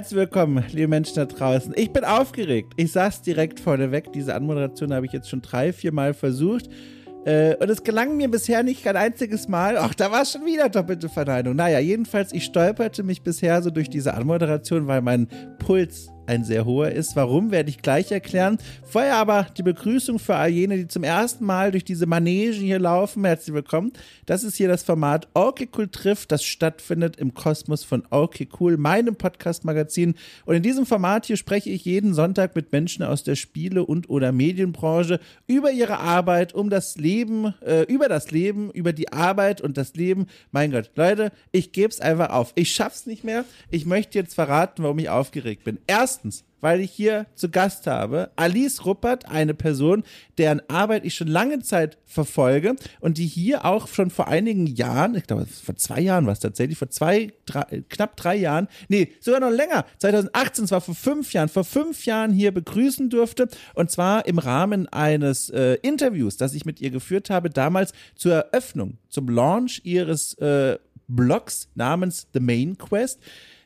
Herzlich willkommen, liebe Menschen da draußen. Ich bin aufgeregt. Ich sag's direkt vorneweg. Diese Anmoderation habe ich jetzt schon drei, vier Mal versucht. Äh, und es gelang mir bisher nicht kein einziges Mal. Ach, da war schon wieder doppelte Verneinung. Naja, jedenfalls, ich stolperte mich bisher so durch diese Anmoderation, weil mein Puls ein sehr hoher ist. Warum, werde ich gleich erklären. Vorher aber die Begrüßung für all jene, die zum ersten Mal durch diese Manege hier laufen. Herzlich willkommen. Das ist hier das Format Okay Cool trifft, das stattfindet im Kosmos von Okay Cool, meinem Podcast-Magazin. Und in diesem Format hier spreche ich jeden Sonntag mit Menschen aus der Spiele- und oder Medienbranche über ihre Arbeit, um das Leben, äh, über das Leben, über die Arbeit und das Leben. Mein Gott, Leute, ich gebe es einfach auf. Ich schaff's nicht mehr. Ich möchte jetzt verraten, warum ich aufgeregt bin. Erst Erstens, weil ich hier zu Gast habe. Alice Ruppert, eine Person, deren Arbeit ich schon lange Zeit verfolge und die hier auch schon vor einigen Jahren, ich glaube vor zwei Jahren war es tatsächlich, vor zwei, drei, knapp drei Jahren, nee, sogar noch länger, 2018, zwar vor fünf Jahren, vor fünf Jahren hier begrüßen durfte und zwar im Rahmen eines äh, Interviews, das ich mit ihr geführt habe, damals zur Eröffnung, zum Launch ihres äh, Blogs namens The Main Quest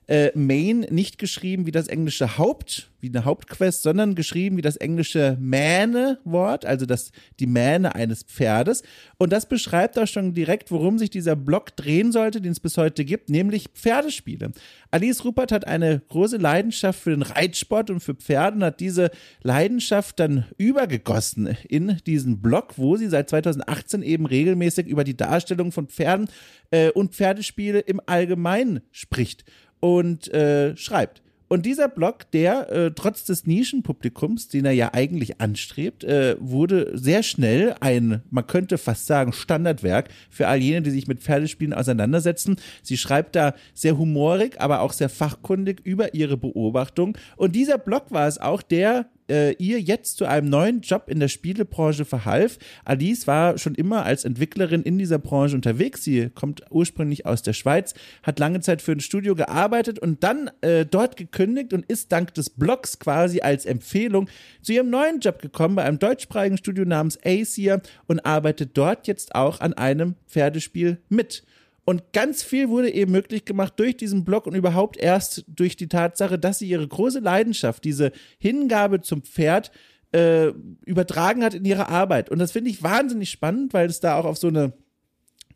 äh, Main nicht geschrieben wie das englische Haupt, wie eine Hauptquest, sondern geschrieben wie das englische Mähne-Wort, also das, die Mähne eines Pferdes. Und das beschreibt auch schon direkt, worum sich dieser Blog drehen sollte, den es bis heute gibt, nämlich Pferdespiele. Alice Rupert hat eine große Leidenschaft für den Reitsport und für Pferde und hat diese Leidenschaft dann übergegossen in diesen Blog, wo sie seit 2018 eben regelmäßig über die Darstellung von Pferden äh, und Pferdespiele im Allgemeinen spricht und äh, schreibt. Und dieser Blog, der äh, trotz des Nischenpublikums, den er ja eigentlich anstrebt, äh, wurde sehr schnell ein, man könnte fast sagen, Standardwerk für all jene, die sich mit Pferdespielen auseinandersetzen. Sie schreibt da sehr humorig, aber auch sehr fachkundig über ihre Beobachtung. Und dieser Blog war es auch, der äh, ihr jetzt zu einem neuen Job in der Spielebranche verhalf. Alice war schon immer als Entwicklerin in dieser Branche unterwegs. Sie kommt ursprünglich aus der Schweiz, hat lange Zeit für ein Studio gearbeitet und dann äh, dort gekündigt und ist dank des Blogs quasi als Empfehlung zu ihrem neuen Job gekommen bei einem deutschsprachigen Studio namens Acer und arbeitet dort jetzt auch an einem Pferdespiel mit. Und ganz viel wurde eben möglich gemacht durch diesen Blog und überhaupt erst durch die Tatsache, dass sie ihre große Leidenschaft, diese Hingabe zum Pferd, äh, übertragen hat in ihre Arbeit. Und das finde ich wahnsinnig spannend, weil es da auch auf so eine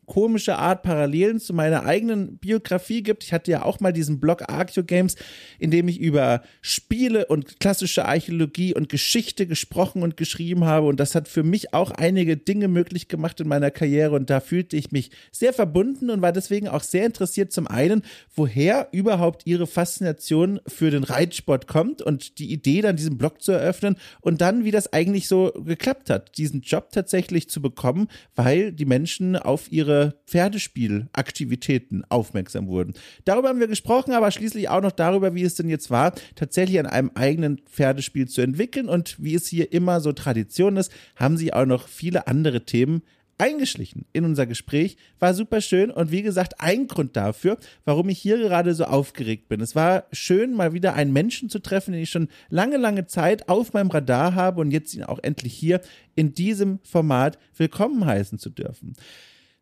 komische Art Parallelen zu meiner eigenen Biografie gibt. Ich hatte ja auch mal diesen Blog Archeo Games, in dem ich über Spiele und klassische Archäologie und Geschichte gesprochen und geschrieben habe. Und das hat für mich auch einige Dinge möglich gemacht in meiner Karriere. Und da fühlte ich mich sehr verbunden und war deswegen auch sehr interessiert, zum einen, woher überhaupt ihre Faszination für den Reitsport kommt und die Idee, dann diesen Blog zu eröffnen und dann, wie das eigentlich so geklappt hat, diesen Job tatsächlich zu bekommen, weil die Menschen auf ihre Pferdespielaktivitäten aufmerksam wurden. Darüber haben wir gesprochen, aber schließlich auch noch darüber, wie es denn jetzt war, tatsächlich an einem eigenen Pferdespiel zu entwickeln und wie es hier immer so Tradition ist, haben sie auch noch viele andere Themen eingeschlichen in unser Gespräch. War super schön und wie gesagt, ein Grund dafür, warum ich hier gerade so aufgeregt bin. Es war schön, mal wieder einen Menschen zu treffen, den ich schon lange, lange Zeit auf meinem Radar habe und jetzt ihn auch endlich hier in diesem Format willkommen heißen zu dürfen.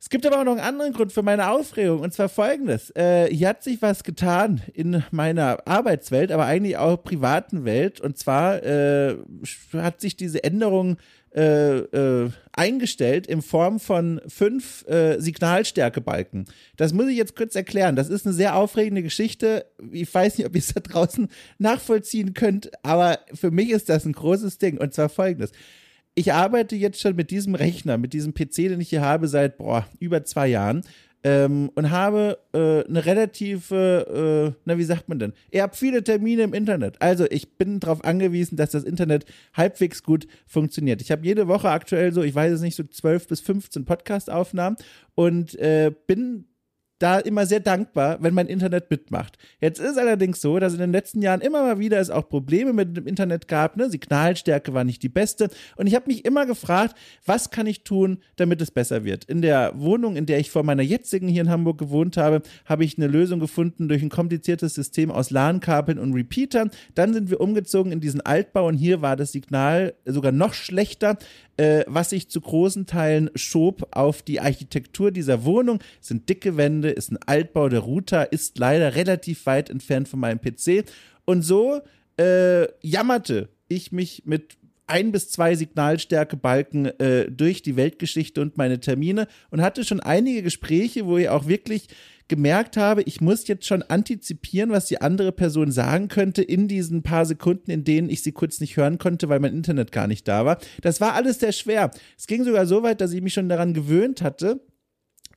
Es gibt aber auch noch einen anderen Grund für meine Aufregung und zwar folgendes. Äh, hier hat sich was getan in meiner Arbeitswelt, aber eigentlich auch privaten Welt und zwar äh, hat sich diese Änderung äh, äh, eingestellt in Form von fünf äh, Signalstärkebalken. Das muss ich jetzt kurz erklären. Das ist eine sehr aufregende Geschichte. Ich weiß nicht, ob ihr es da draußen nachvollziehen könnt, aber für mich ist das ein großes Ding und zwar folgendes ich arbeite jetzt schon mit diesem Rechner, mit diesem PC, den ich hier habe seit boah, über zwei Jahren ähm, und habe äh, eine relative, äh, na wie sagt man denn? Ihr habt viele Termine im Internet. Also ich bin darauf angewiesen, dass das Internet halbwegs gut funktioniert. Ich habe jede Woche aktuell so, ich weiß es nicht, so 12 bis 15 Podcast-Aufnahmen und äh, bin da immer sehr dankbar, wenn mein Internet mitmacht. Jetzt ist allerdings so, dass in den letzten Jahren immer mal wieder es auch Probleme mit dem Internet gab. Ne? Signalstärke war nicht die beste. Und ich habe mich immer gefragt, was kann ich tun, damit es besser wird? In der Wohnung, in der ich vor meiner jetzigen hier in Hamburg gewohnt habe, habe ich eine Lösung gefunden durch ein kompliziertes System aus LAN-Kabeln und Repeatern. Dann sind wir umgezogen in diesen Altbau und hier war das Signal sogar noch schlechter äh, was sich zu großen Teilen schob auf die Architektur dieser Wohnung. Sind dicke Wände, ist ein Altbau. Der Router ist leider relativ weit entfernt von meinem PC. Und so äh, jammerte ich mich mit ein bis zwei Signalstärkebalken äh, durch die Weltgeschichte und meine Termine und hatte schon einige Gespräche, wo ich auch wirklich gemerkt habe, ich muss jetzt schon antizipieren, was die andere Person sagen könnte in diesen paar Sekunden, in denen ich sie kurz nicht hören konnte, weil mein Internet gar nicht da war. Das war alles sehr schwer. Es ging sogar so weit, dass ich mich schon daran gewöhnt hatte,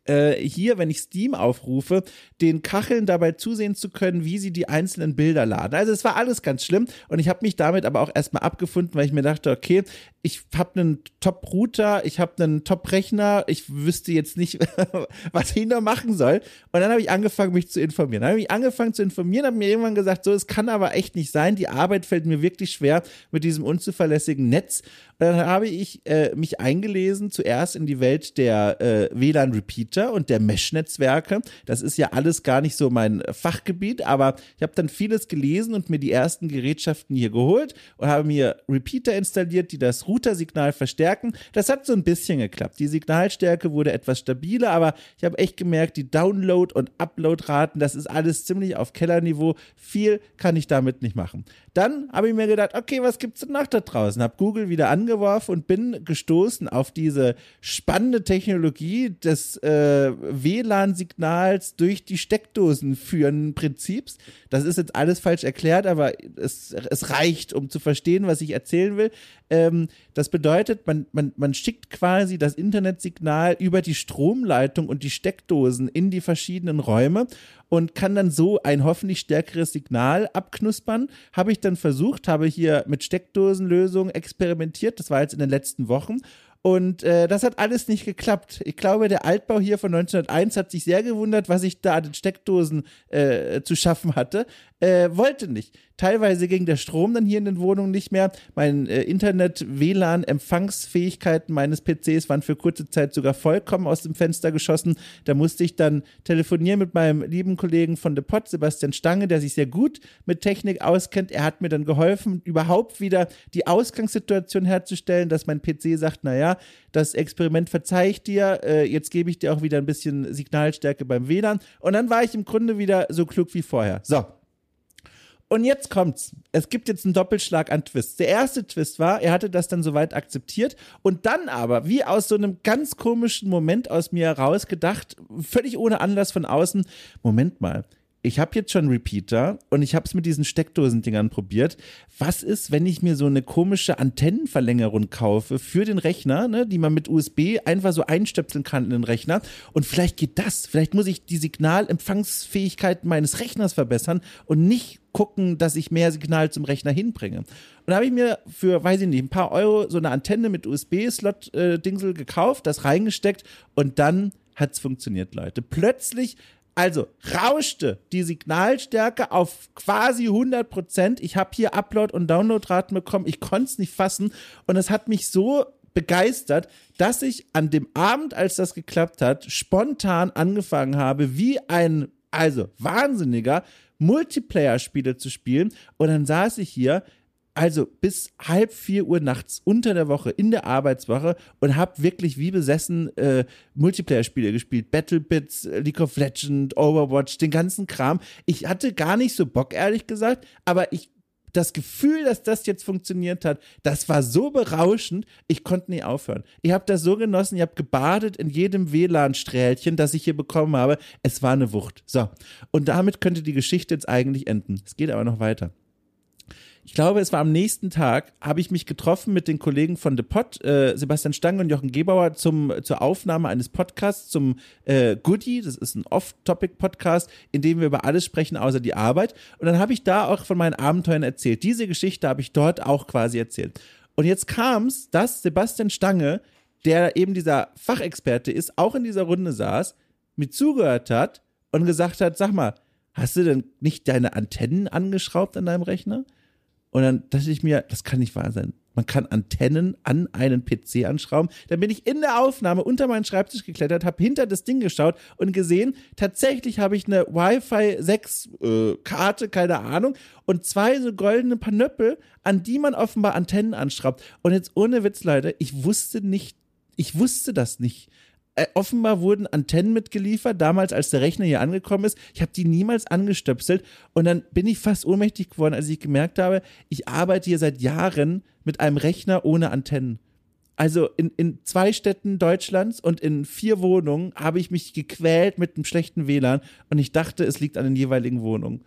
äh, hier, wenn ich Steam aufrufe, den Kacheln dabei zusehen zu können, wie sie die einzelnen Bilder laden. Also es war alles ganz schlimm und ich habe mich damit aber auch erstmal abgefunden, weil ich mir dachte, okay, ich habe einen Top-Router, ich habe einen Top-Rechner, ich wüsste jetzt nicht, was ich noch machen soll. Und dann habe ich angefangen, mich zu informieren. Dann habe ich angefangen zu informieren, habe mir irgendwann gesagt, so, es kann aber echt nicht sein. Die Arbeit fällt mir wirklich schwer mit diesem unzuverlässigen Netz. Und dann habe ich äh, mich eingelesen, zuerst in die Welt der äh, WLAN-Repeater und der Mesh-Netzwerke. Das ist ja alles gar nicht so mein Fachgebiet, aber ich habe dann vieles gelesen und mir die ersten Gerätschaften hier geholt und habe mir Repeater installiert, die das Routersignal verstärken. Das hat so ein bisschen geklappt. Die Signalstärke wurde etwas stabiler, aber ich habe echt gemerkt, die Download- und Upload-Raten, das ist alles ziemlich auf Kellerniveau. Viel kann ich damit nicht machen. Dann habe ich mir gedacht, okay, was gibt's denn noch da draußen? Habe Google wieder angeworfen und bin gestoßen auf diese spannende Technologie des äh, WLAN-Signals durch die Steckdosen führen Prinzips. Das ist jetzt alles falsch erklärt, aber es, es reicht, um zu verstehen, was ich erzählen will. Ähm, das bedeutet, man, man, man schickt quasi das Internetsignal über die Stromleitung und die Steckdosen in die verschiedenen Räume und kann dann so ein hoffentlich stärkeres Signal abknuspern. Habe ich dann versucht, habe hier mit Steckdosenlösungen experimentiert. Das war jetzt in den letzten Wochen und äh, das hat alles nicht geklappt. Ich glaube, der Altbau hier von 1901 hat sich sehr gewundert, was ich da an den Steckdosen äh, zu schaffen hatte. Äh, wollte nicht. Teilweise ging der Strom dann hier in den Wohnungen nicht mehr. Mein äh, Internet, WLAN, Empfangsfähigkeiten meines PCs waren für kurze Zeit sogar vollkommen aus dem Fenster geschossen. Da musste ich dann telefonieren mit meinem lieben Kollegen von The Pot, Sebastian Stange, der sich sehr gut mit Technik auskennt. Er hat mir dann geholfen, überhaupt wieder die Ausgangssituation herzustellen, dass mein PC sagt, naja, das Experiment verzeih ich dir, äh, jetzt gebe ich dir auch wieder ein bisschen Signalstärke beim WLAN. Und dann war ich im Grunde wieder so klug wie vorher. So. Und jetzt kommt's. Es gibt jetzt einen Doppelschlag an Twists. Der erste Twist war, er hatte das dann soweit akzeptiert und dann aber, wie aus so einem ganz komischen Moment aus mir heraus gedacht, völlig ohne Anlass von außen, Moment mal, ich habe jetzt schon Repeater und ich habe es mit diesen Steckdosendingern probiert. Was ist, wenn ich mir so eine komische Antennenverlängerung kaufe für den Rechner, ne, die man mit USB einfach so einstöpseln kann in den Rechner? Und vielleicht geht das. Vielleicht muss ich die Signalempfangsfähigkeit meines Rechners verbessern und nicht gucken, dass ich mehr Signal zum Rechner hinbringe. Und da habe ich mir für, weiß ich nicht, ein paar Euro so eine Antenne mit USB-Slot-Dingsel äh, gekauft, das reingesteckt und dann hat es funktioniert, Leute. Plötzlich also rauschte die Signalstärke auf quasi 100 Prozent. Ich habe hier Upload- und Downloadraten bekommen. Ich konnte es nicht fassen. Und es hat mich so begeistert, dass ich an dem Abend, als das geklappt hat, spontan angefangen habe, wie ein, also Wahnsinniger, Multiplayer-Spiele zu spielen. Und dann saß ich hier also bis halb vier Uhr nachts unter der Woche in der Arbeitswoche und habe wirklich wie besessen äh, Multiplayer-Spiele gespielt. Battlebits, League of Legends, Overwatch, den ganzen Kram. Ich hatte gar nicht so Bock, ehrlich gesagt, aber ich das Gefühl, dass das jetzt funktioniert hat, das war so berauschend, ich konnte nie aufhören. Ich habe das so genossen, ich habe gebadet in jedem WLAN-Strählchen, das ich hier bekommen habe. Es war eine Wucht. So, und damit könnte die Geschichte jetzt eigentlich enden. Es geht aber noch weiter ich glaube, es war am nächsten Tag, habe ich mich getroffen mit den Kollegen von The Pod, äh, Sebastian Stange und Jochen Gebauer, zum, zur Aufnahme eines Podcasts zum äh, Goodie. Das ist ein Off-Topic-Podcast, in dem wir über alles sprechen, außer die Arbeit. Und dann habe ich da auch von meinen Abenteuern erzählt. Diese Geschichte habe ich dort auch quasi erzählt. Und jetzt kam es, dass Sebastian Stange, der eben dieser Fachexperte ist, auch in dieser Runde saß, mir zugehört hat und gesagt hat, sag mal, hast du denn nicht deine Antennen angeschraubt an deinem Rechner? Und dann dachte ich mir, das kann nicht wahr sein. Man kann Antennen an einen PC anschrauben. Dann bin ich in der Aufnahme unter meinen Schreibtisch geklettert, habe hinter das Ding geschaut und gesehen, tatsächlich habe ich eine Wi-Fi 6 äh, Karte, keine Ahnung, und zwei so goldene Panöppel, an die man offenbar Antennen anschraubt. Und jetzt ohne Witz, Leute, ich wusste nicht, ich wusste das nicht offenbar wurden Antennen mitgeliefert, damals als der Rechner hier angekommen ist. Ich habe die niemals angestöpselt und dann bin ich fast ohnmächtig geworden, als ich gemerkt habe, ich arbeite hier seit Jahren mit einem Rechner ohne Antennen. Also in, in zwei Städten Deutschlands und in vier Wohnungen habe ich mich gequält mit einem schlechten WLAN und ich dachte, es liegt an den jeweiligen Wohnungen.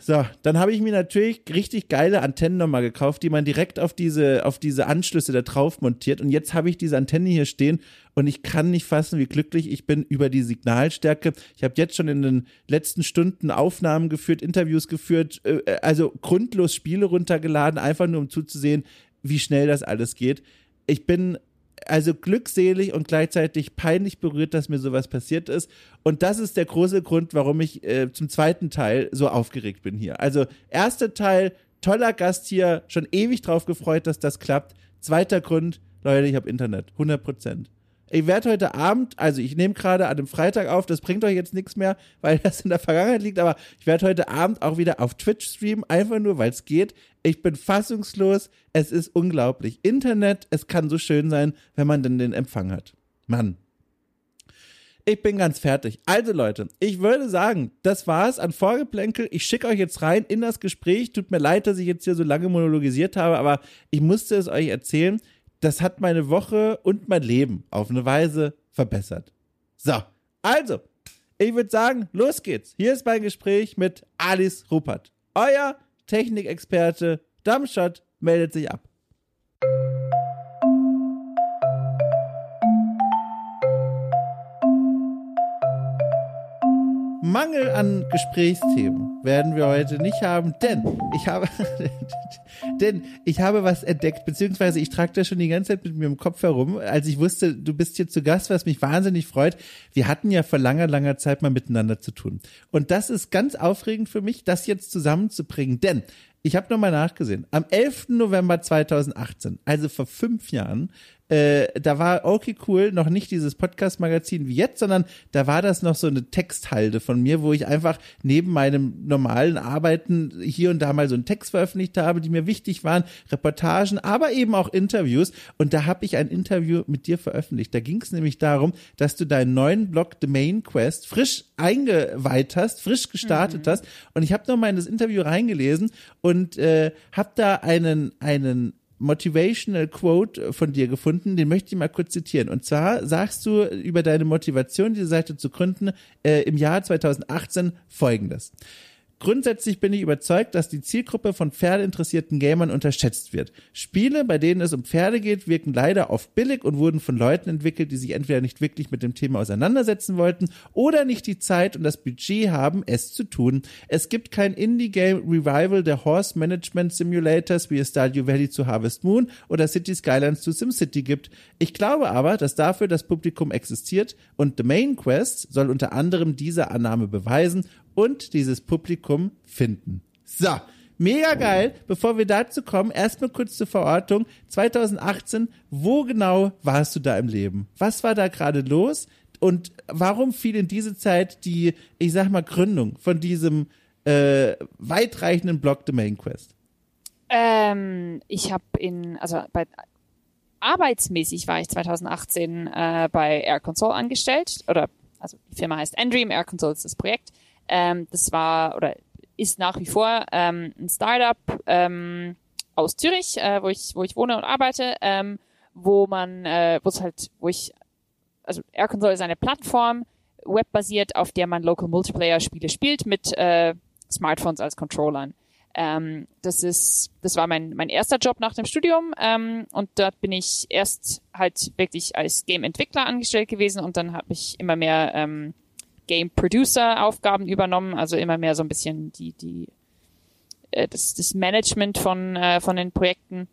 So, dann habe ich mir natürlich richtig geile Antennen nochmal gekauft, die man direkt auf diese, auf diese Anschlüsse da drauf montiert. Und jetzt habe ich diese Antenne hier stehen und ich kann nicht fassen, wie glücklich ich bin über die Signalstärke. Ich habe jetzt schon in den letzten Stunden Aufnahmen geführt, Interviews geführt, äh, also grundlos Spiele runtergeladen, einfach nur um zuzusehen, wie schnell das alles geht. Ich bin also glückselig und gleichzeitig peinlich berührt, dass mir sowas passiert ist. Und das ist der große Grund, warum ich äh, zum zweiten Teil so aufgeregt bin hier. Also, erster Teil, toller Gast hier, schon ewig drauf gefreut, dass das klappt. Zweiter Grund, Leute, ich habe Internet, 100 Prozent. Ich werde heute Abend, also ich nehme gerade an dem Freitag auf, das bringt euch jetzt nichts mehr, weil das in der Vergangenheit liegt, aber ich werde heute Abend auch wieder auf Twitch streamen, einfach nur, weil es geht. Ich bin fassungslos, es ist unglaublich. Internet, es kann so schön sein, wenn man denn den Empfang hat. Mann. Ich bin ganz fertig. Also Leute, ich würde sagen, das war's an Vorgeplänkel. Ich schicke euch jetzt rein in das Gespräch. Tut mir leid, dass ich jetzt hier so lange monologisiert habe, aber ich musste es euch erzählen das hat meine Woche und mein Leben auf eine Weise verbessert. So, also, ich würde sagen, los geht's. Hier ist mein Gespräch mit Alice Ruppert. Euer Technikexperte Dumbshot meldet sich ab. Mangel an Gesprächsthemen werden wir heute nicht haben, denn ich habe, denn ich habe was entdeckt, beziehungsweise ich trage das schon die ganze Zeit mit mir im Kopf herum, als ich wusste, du bist hier zu Gast, was mich wahnsinnig freut. Wir hatten ja vor langer, langer Zeit mal miteinander zu tun. Und das ist ganz aufregend für mich, das jetzt zusammenzubringen, denn ich habe nochmal nachgesehen. Am 11. November 2018, also vor fünf Jahren, äh, da war okay cool noch nicht dieses Podcast-Magazin wie jetzt, sondern da war das noch so eine Texthalde von mir, wo ich einfach neben meinem normalen Arbeiten hier und da mal so einen Text veröffentlicht habe, die mir wichtig waren, Reportagen, aber eben auch Interviews. Und da habe ich ein Interview mit dir veröffentlicht. Da ging es nämlich darum, dass du deinen neuen Blog The Main Quest frisch eingeweiht hast, frisch gestartet mhm. hast. Und ich habe noch mal in das Interview reingelesen und äh, habe da einen einen Motivational Quote von dir gefunden, den möchte ich mal kurz zitieren. Und zwar sagst du über deine Motivation, diese Seite zu gründen, äh, im Jahr 2018 folgendes. Grundsätzlich bin ich überzeugt, dass die Zielgruppe von pferdeinteressierten Gamern unterschätzt wird. Spiele, bei denen es um Pferde geht, wirken leider oft billig und wurden von Leuten entwickelt, die sich entweder nicht wirklich mit dem Thema auseinandersetzen wollten oder nicht die Zeit und das Budget haben, es zu tun. Es gibt kein Indie-Game Revival der Horse Management Simulators, wie es Stardew Valley zu Harvest Moon oder City Skylines zu SimCity gibt. Ich glaube aber, dass dafür das Publikum existiert und The Main Quest soll unter anderem diese Annahme beweisen und dieses Publikum finden. So, mega geil. Bevor wir dazu kommen, erstmal kurz zur Verortung. 2018, wo genau warst du da im Leben? Was war da gerade los? Und warum fiel in diese Zeit die, ich sag mal, Gründung von diesem äh, weitreichenden Blog The Main Quest? Ähm, ich habe in, also bei arbeitsmäßig war ich 2018 äh, bei Air Console angestellt oder also die Firma heißt Endream, Air Console ist das Projekt ähm, das war oder ist nach wie vor ähm, ein Startup ähm, aus Zürich, äh, wo ich wo ich wohne und arbeite, ähm, wo man äh, wo es halt wo ich also Air Console ist eine Plattform webbasiert, auf der man Local Multiplayer Spiele spielt mit äh, Smartphones als Controllern. Ähm, das ist, das war mein, mein erster Job nach dem Studium ähm, und dort bin ich erst halt wirklich als Game-Entwickler angestellt gewesen und dann habe ich immer mehr ähm, Game Producer Aufgaben übernommen, also immer mehr so ein bisschen die, die, äh, das, das Management von, äh, von den Projekten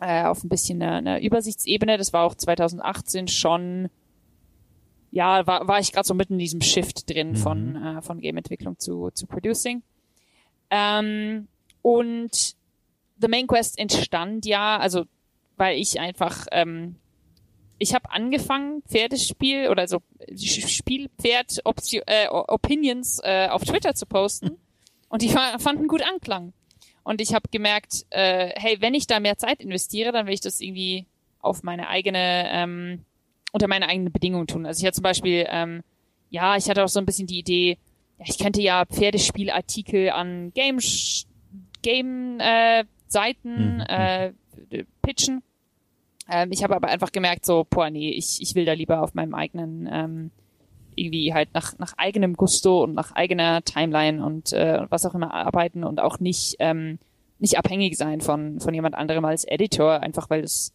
äh, auf ein bisschen eine, eine Übersichtsebene. Das war auch 2018 schon, ja, war, war ich gerade so mitten in diesem Shift drin mhm. von, äh, von Game-Entwicklung zu, zu Producing. Ähm, und The Main Quest entstand ja, also weil ich einfach ähm, ich habe angefangen, Pferdespiel oder so Spielpferd äh, Opinions äh, auf Twitter zu posten und die fanden gut Anklang. Und ich habe gemerkt, äh, hey, wenn ich da mehr Zeit investiere, dann will ich das irgendwie auf meine eigene, ähm, unter meine eigenen Bedingungen tun. Also ich hatte zum Beispiel, ähm, ja, ich hatte auch so ein bisschen die Idee, ja, ich könnte ja Pferdespielartikel an Game, Game äh, Seiten mhm. äh, pitchen. Ähm, ich habe aber einfach gemerkt, so, boah, nee, ich, ich will da lieber auf meinem eigenen, ähm, irgendwie halt nach, nach eigenem Gusto und nach eigener Timeline und äh, was auch immer arbeiten und auch nicht, ähm, nicht abhängig sein von, von jemand anderem als Editor, einfach weil es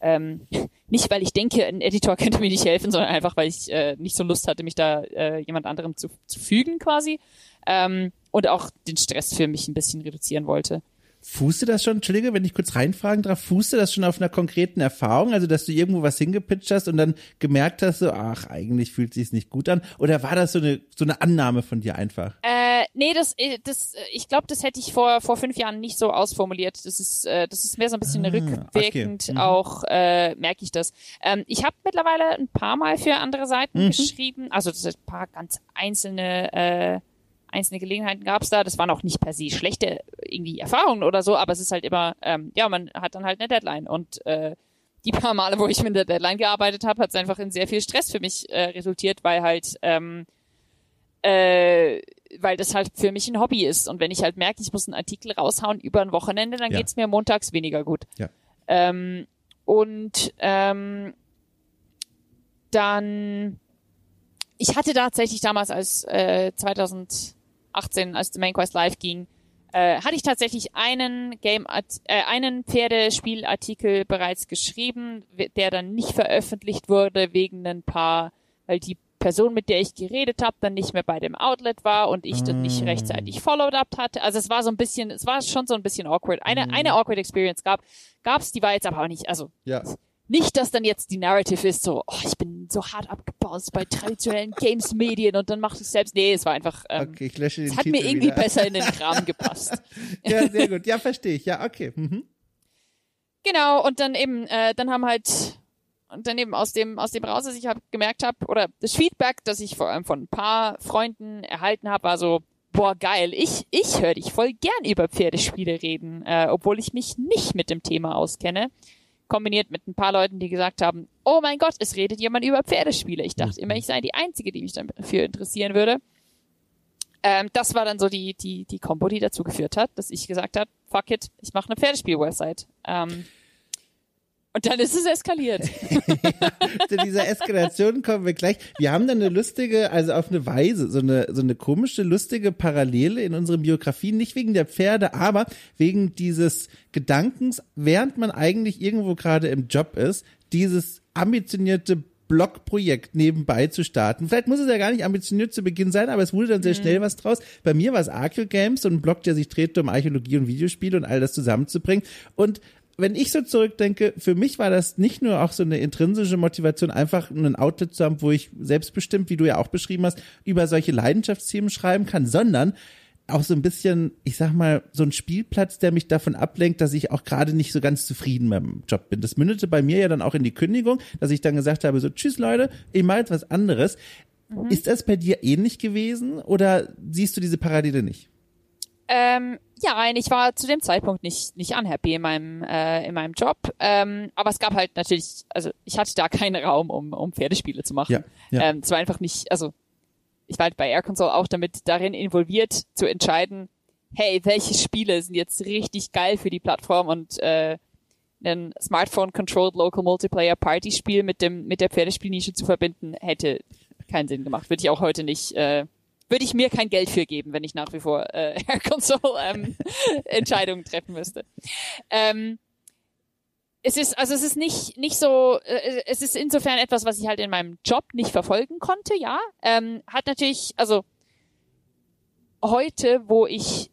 ähm, nicht, weil ich denke, ein Editor könnte mir nicht helfen, sondern einfach, weil ich äh, nicht so Lust hatte, mich da äh, jemand anderem zu, zu fügen quasi. Ähm, und auch den Stress für mich ein bisschen reduzieren wollte. Fußte das schon, Entschuldige, wenn ich kurz reinfragen darf, fußte das schon auf einer konkreten Erfahrung, also dass du irgendwo was hingepitcht hast und dann gemerkt hast, so, ach, eigentlich fühlt sich's nicht gut an? Oder war das so eine, so eine Annahme von dir einfach? Äh, nee, das, äh, das, ich glaube, das hätte ich vor, vor fünf Jahren nicht so ausformuliert. Das ist, äh, das ist mehr so ein bisschen ah, rückwirkend okay. mhm. auch, äh, merke ich das. Ähm, ich habe mittlerweile ein paar Mal für andere Seiten mhm. geschrieben, also das sind ein paar ganz einzelne, äh, einzelne Gelegenheiten gab es da. Das waren auch nicht per se schlechte irgendwie Erfahrungen oder so, aber es ist halt immer, ähm, ja, man hat dann halt eine Deadline und äh, die paar Male, wo ich mit der Deadline gearbeitet habe, hat es einfach in sehr viel Stress für mich äh, resultiert, weil halt ähm, äh, weil das halt für mich ein Hobby ist. Und wenn ich halt merke, ich muss einen Artikel raushauen über ein Wochenende, dann ja. geht's mir montags weniger gut. Ja. Ähm, und ähm, dann, ich hatte tatsächlich damals als äh, 2000 18, als The Main Quest live ging, äh, hatte ich tatsächlich einen Game, äh, einen Pferdespielartikel bereits geschrieben, der dann nicht veröffentlicht wurde wegen ein paar, weil die Person, mit der ich geredet habe, dann nicht mehr bei dem Outlet war und ich dann nicht ah. rechtzeitig followed up hatte. Also es war so ein bisschen, es war schon so ein bisschen awkward. Eine, mm. eine awkward Experience gab, gab's, die war jetzt aber auch nicht, also ja. Nicht, dass dann jetzt die Narrative ist, so, oh, ich bin so hart abgebaut bei traditionellen Games-Medien und dann macht es selbst. Nee, es war einfach, ähm, okay, ich lösche den es hat Titel mir irgendwie wieder. besser in den Kram gepasst. ja, sehr gut. Ja, verstehe ich. Ja, okay. Mhm. Genau, und dann eben, äh, dann haben halt, und dann eben aus dem, aus dem raus, dass ich hab gemerkt habe, oder das Feedback, das ich vor allem von ein paar Freunden erhalten habe, war so, boah, geil, ich, ich höre dich voll gern über Pferdespiele reden, äh, obwohl ich mich nicht mit dem Thema auskenne kombiniert mit ein paar Leuten, die gesagt haben, oh mein Gott, es redet jemand über Pferdespiele. Ich dachte immer, ich sei die Einzige, die mich dafür interessieren würde. Ähm, das war dann so die, die, die Combo, die dazu geführt hat, dass ich gesagt habe, fuck it, ich mache eine Pferdespiel-Website. Ähm, und dann ist es eskaliert. ja, zu dieser Eskalation kommen wir gleich. Wir haben dann eine lustige, also auf eine Weise, so eine, so eine komische, lustige Parallele in unseren Biografien, nicht wegen der Pferde, aber wegen dieses Gedankens, während man eigentlich irgendwo gerade im Job ist, dieses ambitionierte Blogprojekt nebenbei zu starten. Vielleicht muss es ja gar nicht ambitioniert zu Beginn sein, aber es wurde dann sehr mhm. schnell was draus. Bei mir war es Archeo Games, so ein Blog, der sich drehte, um Archäologie und Videospiele und all das zusammenzubringen. Und wenn ich so zurückdenke, für mich war das nicht nur auch so eine intrinsische Motivation, einfach ein Outlet zu haben, wo ich selbstbestimmt, wie du ja auch beschrieben hast, über solche Leidenschaftsthemen schreiben kann, sondern auch so ein bisschen, ich sag mal, so ein Spielplatz, der mich davon ablenkt, dass ich auch gerade nicht so ganz zufrieden mit dem Job bin. Das mündete bei mir ja dann auch in die Kündigung, dass ich dann gesagt habe, so, tschüss Leute, ich mache jetzt was anderes. Mhm. Ist das bei dir ähnlich gewesen oder siehst du diese Parallele nicht? Ähm, ja, nein, ich war zu dem Zeitpunkt nicht nicht unhappy in meinem äh, in meinem Job, ähm, aber es gab halt natürlich, also ich hatte da keinen Raum, um um Pferdespiele zu machen. Ja, ja. Ähm, es war einfach nicht, also ich war halt bei Air Console auch damit darin involviert zu entscheiden, hey, welche Spiele sind jetzt richtig geil für die Plattform und äh, ein Smartphone-controlled Local Multiplayer Party Spiel mit dem mit der Pferdespielnische zu verbinden, hätte keinen Sinn gemacht. Würde ich auch heute nicht äh, würde ich mir kein Geld für geben, wenn ich nach wie vor äh, Air Console ähm, Entscheidungen treffen müsste. Ähm, es ist also es ist nicht nicht so äh, es ist insofern etwas was ich halt in meinem Job nicht verfolgen konnte ja ähm, hat natürlich also heute wo ich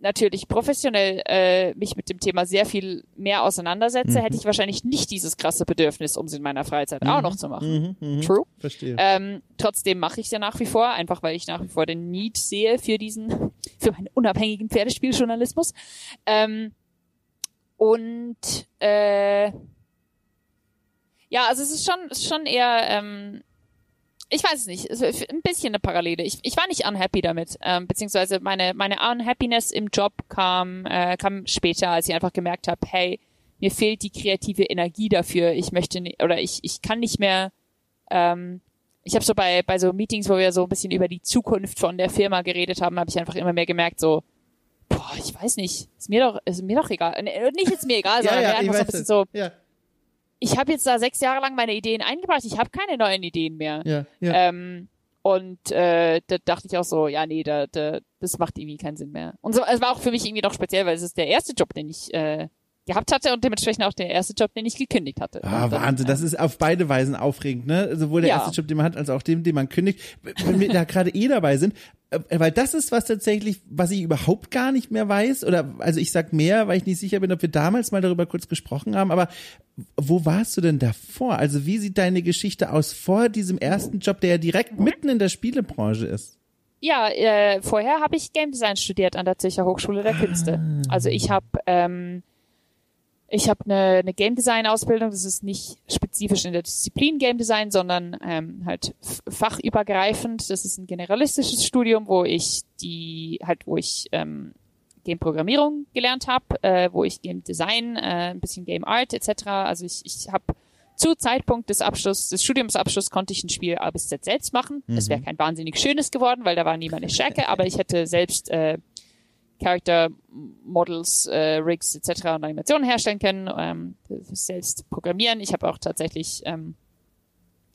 natürlich professionell äh, mich mit dem Thema sehr viel mehr auseinandersetze, mhm. hätte ich wahrscheinlich nicht dieses krasse Bedürfnis, um es in meiner Freizeit mhm. auch noch zu machen. Mhm. mhm. True. Verstehe. Ähm, trotzdem mache ich es ja nach wie vor, einfach weil ich nach wie vor den Need sehe für diesen, für meinen unabhängigen Pferdespieljournalismus. Ähm, und äh, ja, also es ist schon, schon eher ähm, ich weiß es nicht, ein bisschen eine Parallele. Ich, ich war nicht unhappy damit, ähm, beziehungsweise meine, meine Unhappiness im Job kam, äh, kam später, als ich einfach gemerkt habe, hey, mir fehlt die kreative Energie dafür. Ich möchte oder ich ich kann nicht mehr. Ähm, ich habe so bei bei so Meetings, wo wir so ein bisschen über die Zukunft von der Firma geredet haben, habe ich einfach immer mehr gemerkt, so boah, ich weiß nicht, ist mir doch ist mir doch egal. Äh, Nicht jetzt mir egal, sondern mir einfach so ein bisschen so. Ja, Ich habe jetzt da sechs Jahre lang meine Ideen eingebracht, ich habe keine neuen Ideen mehr. ja, ja. Ähm, und äh, da dachte ich auch so, ja, nee, da, da, das macht irgendwie keinen Sinn mehr. Und so, es war auch für mich irgendwie noch speziell, weil es ist der erste Job, den ich äh, gehabt hatte und dementsprechend auch der erste Job, den ich gekündigt hatte. Ah, Wahnsinn, das ist auf beide Weisen aufregend, ne? Sowohl der Ja. erste Job, den man hat, als auch dem, den man kündigt. Wenn wir da gerade eh dabei sind, äh, weil das ist was tatsächlich, was ich überhaupt gar nicht mehr weiß, oder also ich sag mehr, weil ich nicht sicher bin, ob wir damals mal darüber kurz gesprochen haben, aber wo warst du denn davor? Also wie sieht deine Geschichte aus vor diesem ersten Job, der ja direkt mitten in der Spielebranche ist? Ja, äh, vorher habe ich Game Design studiert an der Zürcher Hochschule der Künste. Also ich habe ähm, ich habe eine, eine Game Design Ausbildung. Das ist nicht spezifisch in der Disziplin Game Design, sondern ähm, halt fachübergreifend. Das ist ein generalistisches Studium, wo ich die halt wo ich ähm, Game Programmierung gelernt habe, äh, wo ich Game Design, äh, ein bisschen Game Art etc. Also ich ich habe zu Zeitpunkt des Abschluss, des Studiumsabschluss konnte ich ein Spiel A bis Z selbst machen. Es wäre kein wahnsinnig schönes geworden, weil da war nie meine Stärke, aber ich hätte selbst äh, Character Models, äh, Rigs etc. und Animationen herstellen können, ähm, selbst programmieren. Ich habe auch tatsächlich, ähm,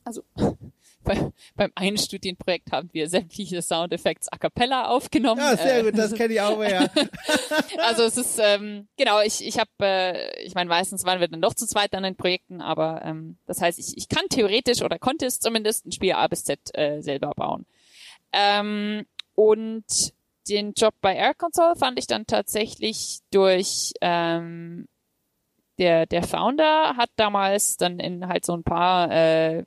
also bei, beim einen Studienprojekt haben wir sämtliche Soundeffekts a cappella aufgenommen. Ja, sehr Äh, gut, das kenne ich auch, ja. also es ist ähm, genau, ich ich habe, äh, ich meine meistens waren wir dann doch zu zweit an den Projekten, aber ähm, das heißt, ich ich kann theoretisch oder konnte es zumindest ein Spiel A bis Z äh, selber bauen. Ähm, und den Job bei Air Console fand ich dann tatsächlich durch ähm, der der Founder hat damals dann in halt so ein paar äh,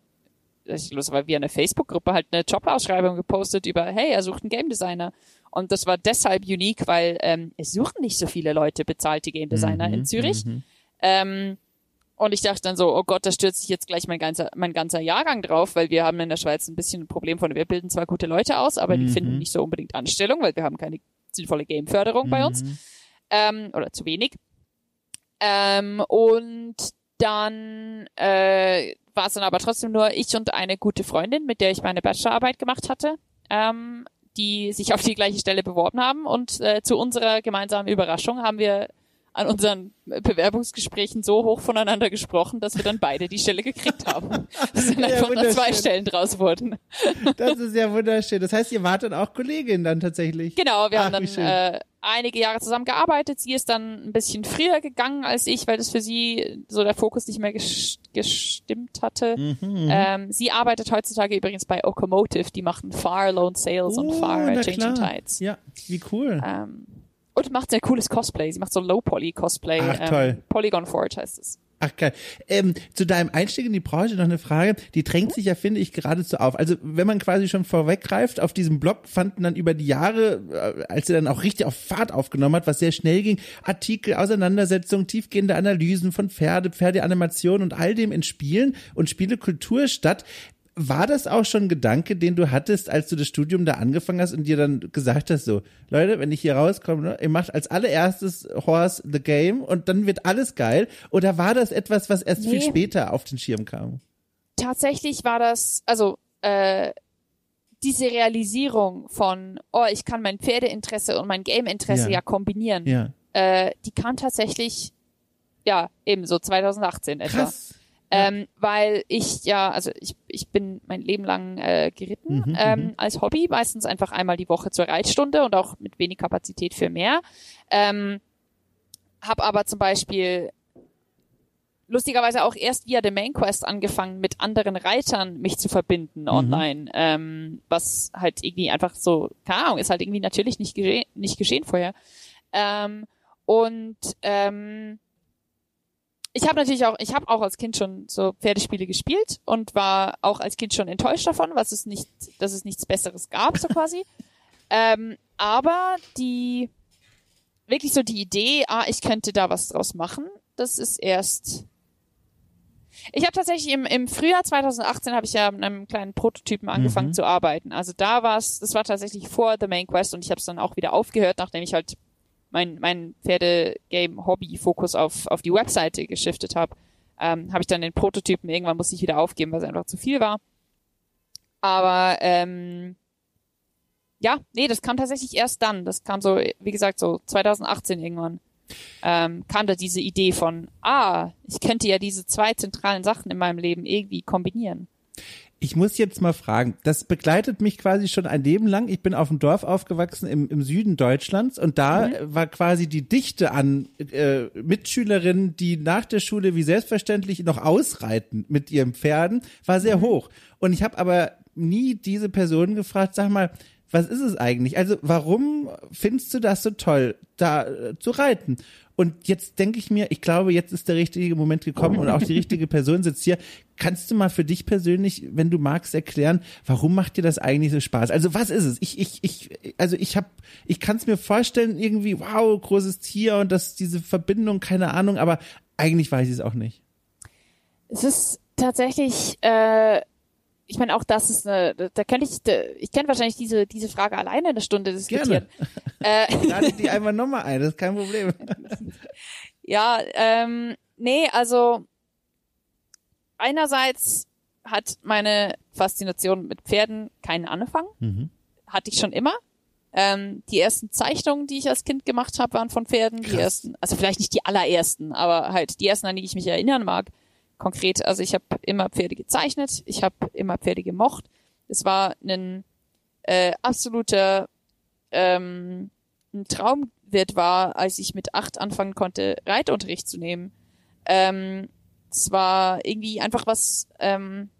ich los war via eine Facebook-Gruppe halt eine Jobausschreibung gepostet über hey er sucht einen Game Designer und das war deshalb unique, weil ähm, es suchen nicht so viele Leute bezahlte Game Designer Mhm, in Zürich. Ähm, und ich dachte dann so, oh Gott, da stürzt sich jetzt gleich mein ganzer, mein ganzer Jahrgang drauf, weil wir haben in der Schweiz ein bisschen ein Problem von, wir bilden zwar gute Leute aus, aber die Mhm. finden nicht so unbedingt Anstellung, weil wir haben keine sinnvolle Game-Förderung bei uns. Ähm, oder zu wenig. Ähm, und dann äh, war es dann aber trotzdem nur ich und eine gute Freundin, mit der ich meine Bachelorarbeit gemacht hatte, ähm, die sich auf die gleiche Stelle beworben haben. Und äh, zu unserer gemeinsamen Überraschung haben wir an unseren Bewerbungsgesprächen so hoch voneinander gesprochen, dass wir dann beide die Stelle gekriegt haben. Dass dann Ja, einfach nur zwei. Stellen draus wurden. Das ist ja wunderschön. Das heißt, ihr wart dann auch Kollegin dann tatsächlich. Genau, wir Ach, haben dann äh, einige Jahre zusammen gearbeitet. Sie ist dann ein bisschen früher gegangen als ich, weil das für sie so der Fokus nicht mehr ges gestimmt hatte. Mhm, Ähm, sie arbeitet heutzutage übrigens bei Okomotive, die machen Far Loan Sales und Far Oh, na äh, Changing klar. Tides. Ja, wie cool. Ähm, und macht sehr cooles Cosplay. Sie macht so Low Poly Cosplay. Ach, toll. Ähm, Polygon Forge heißt es. Ach geil. Ähm, zu deinem Einstieg in die Branche noch eine Frage, die drängt sich ja, finde ich, geradezu auf. Also wenn man quasi schon vorweggreift, auf diesem Blog fanden dann über die Jahre, äh, als er dann auch richtig auf Fahrt aufgenommen hat, was sehr schnell ging, Artikel, Auseinandersetzungen, tiefgehende Analysen von Pferde, Pferdeanimationen und all dem in Spielen und Spielekultur statt. War das auch schon ein Gedanke, den du hattest, als du das Studium da angefangen hast und dir dann gesagt hast, so, Leute, wenn ich hier rauskomme, ne, ihr macht als allererstes Horse the Game und dann wird alles geil? Oder war das etwas, was erst viel Nee. später auf den Schirm kam? tatsächlich war das, also äh, diese Realisierung von, oh, ich kann mein Pferdeinteresse und mein Gameinteresse Ja. ja, kombinieren, Ja. äh, die kam tatsächlich, ja, eben so 2018 etwa. Krass. Ähm, weil ich ja, also ich, ich bin mein Leben lang äh, geritten Mhm, ähm, als Hobby, meistens einfach einmal die Woche zur Reitstunde und auch mit wenig Kapazität für mehr. Ähm, hab aber zum Beispiel lustigerweise auch erst via The Main Quest angefangen, mit anderen Reitern mich zu verbinden online, ähm, was halt irgendwie einfach so, keine Ahnung, ist halt irgendwie natürlich nicht, gesche nicht geschehen vorher. Ähm, und ähm, ich habe natürlich auch, ich habe auch als Kind schon so Pferdespiele gespielt und war auch als Kind schon enttäuscht davon, was es nicht, dass es nichts Besseres gab, so quasi. ähm, aber die wirklich so die Idee, ah, ich könnte da was draus machen, das ist erst. Ich habe tatsächlich im, im Frühjahr 2018 habe ich ja mit einem kleinen Prototypen angefangen Mhm. zu arbeiten. Also da war es, das war tatsächlich vor The Main Quest und ich habe es dann auch wieder aufgehört, nachdem ich halt mein, mein Pferde-Game-Hobby-Fokus auf, auf die Webseite geschiftet habe, ähm, habe ich dann den Prototypen irgendwann musste ich wieder aufgeben, weil es einfach zu viel war. Aber ähm, ja, nee, das kam tatsächlich erst dann. Das kam so, wie gesagt, so 2018 irgendwann. Ähm, kam da diese Idee von, ah, ich könnte ja diese zwei zentralen Sachen in meinem Leben irgendwie kombinieren. Ich muss jetzt mal fragen, das begleitet mich quasi schon ein Leben lang. Ich bin auf dem Dorf aufgewachsen im, im Süden Deutschlands und da mhm. war quasi die Dichte an äh, Mitschülerinnen, die nach der Schule wie selbstverständlich noch ausreiten mit ihren Pferden, war sehr mhm. hoch. Und ich habe aber nie diese Personen gefragt, sag mal, was ist es eigentlich? Also warum findest du das so toll, da äh, zu reiten? Und jetzt denke ich mir, ich glaube, jetzt ist der richtige Moment gekommen und auch die richtige Person sitzt hier. Kannst du mal für dich persönlich, wenn du magst, erklären, warum macht dir das eigentlich so Spaß? Also was ist es? Ich, ich, ich, also ich habe, ich kann es mir vorstellen, irgendwie, wow, großes Tier und das, diese Verbindung, keine Ahnung, aber eigentlich weiß ich es auch nicht. Es ist tatsächlich äh, ich meine, auch das ist eine, da könnte ich, ich kenne wahrscheinlich diese, diese Frage alleine eine Stunde diskutieren. Gerne. Äh, Lade die einfach nochmal ein, das ist kein Problem. ja, ähm, nee, also einerseits hat meine Faszination mit Pferden keinen Anfang. Mhm. Hatte ich schon immer. Ähm, die ersten Zeichnungen, die ich als Kind gemacht habe, waren von Pferden. Krass. Die ersten, also vielleicht nicht die allerersten, aber halt die ersten, an die ich mich erinnern mag konkret, also ich habe immer Pferde gezeichnet, ich habe immer Pferde gemocht. Es war ein äh, absoluter ähm, ein Traum wird war, als ich mit acht anfangen konnte, Reitunterricht zu nehmen. Ähm, es war irgendwie einfach was, ähm,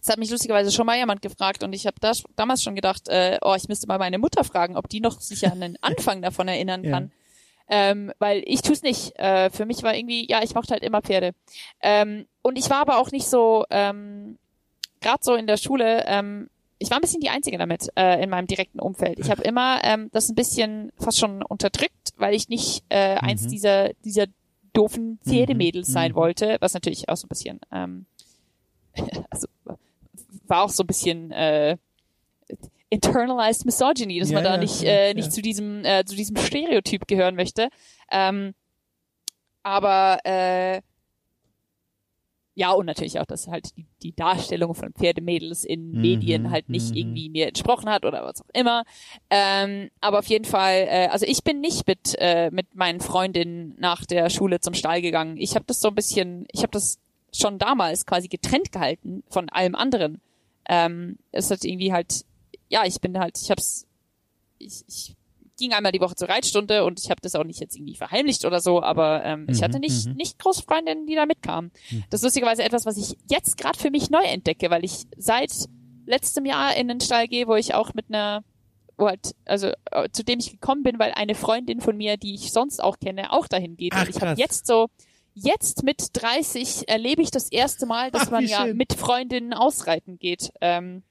es hat mich lustigerweise schon mal jemand gefragt und ich habe da, damals schon gedacht, äh, oh, ich müsste mal meine Mutter fragen, ob die noch sich an den Anfang davon erinnern kann. Ja. Ähm, weil ich tue es nicht. Äh, für mich war irgendwie, ja, ich mochte halt immer Pferde. Ähm, und ich war aber auch nicht so, ähm, gerade so in der Schule, ähm, ich war ein bisschen die Einzige damit äh, in meinem direkten Umfeld. Ich habe immer ähm, das ein bisschen fast schon unterdrückt, weil ich nicht äh, mhm. eins dieser dieser doofen Pferdemädels mhm. sein mhm. wollte, was natürlich auch so ein bisschen ähm, also, war auch so ein bisschen äh, internalized misogyny, dass ja, man da ja, nicht, äh, nicht zu diesem, äh, zu diesem Stereotyp gehören möchte. Ähm, aber äh, ja, und natürlich auch, dass halt die, die Darstellung von Pferdemädels in mhm, Medien halt nicht mhm. irgendwie mir entsprochen hat oder was auch immer. Ähm, aber auf jeden Fall, äh, also ich bin nicht mit, äh, mit meinen Freundinnen nach der Schule zum Stall gegangen. Ich habe das so ein bisschen, ich habe das schon damals quasi getrennt gehalten von allem anderen. Ähm, es hat irgendwie halt ja, ich bin halt, ich hab's, ich, ich ging einmal die Woche zur Reitstunde und ich habe das auch nicht jetzt irgendwie verheimlicht oder so, aber ähm, mhm, ich hatte nicht, mhm. nicht große Freundinnen, die da mitkamen. Mhm. Das ist lustigerweise etwas, was ich jetzt gerade für mich neu entdecke, weil ich seit letztem Jahr in den Stall gehe, wo ich auch mit einer wo halt, also äh, zu dem ich gekommen bin, weil eine Freundin von mir, die ich sonst auch kenne, auch dahin geht. Ach, und ich habe jetzt so, jetzt mit 30 erlebe ich das erste Mal, dass Ach, man ja schön. mit Freundinnen ausreiten geht. Ähm,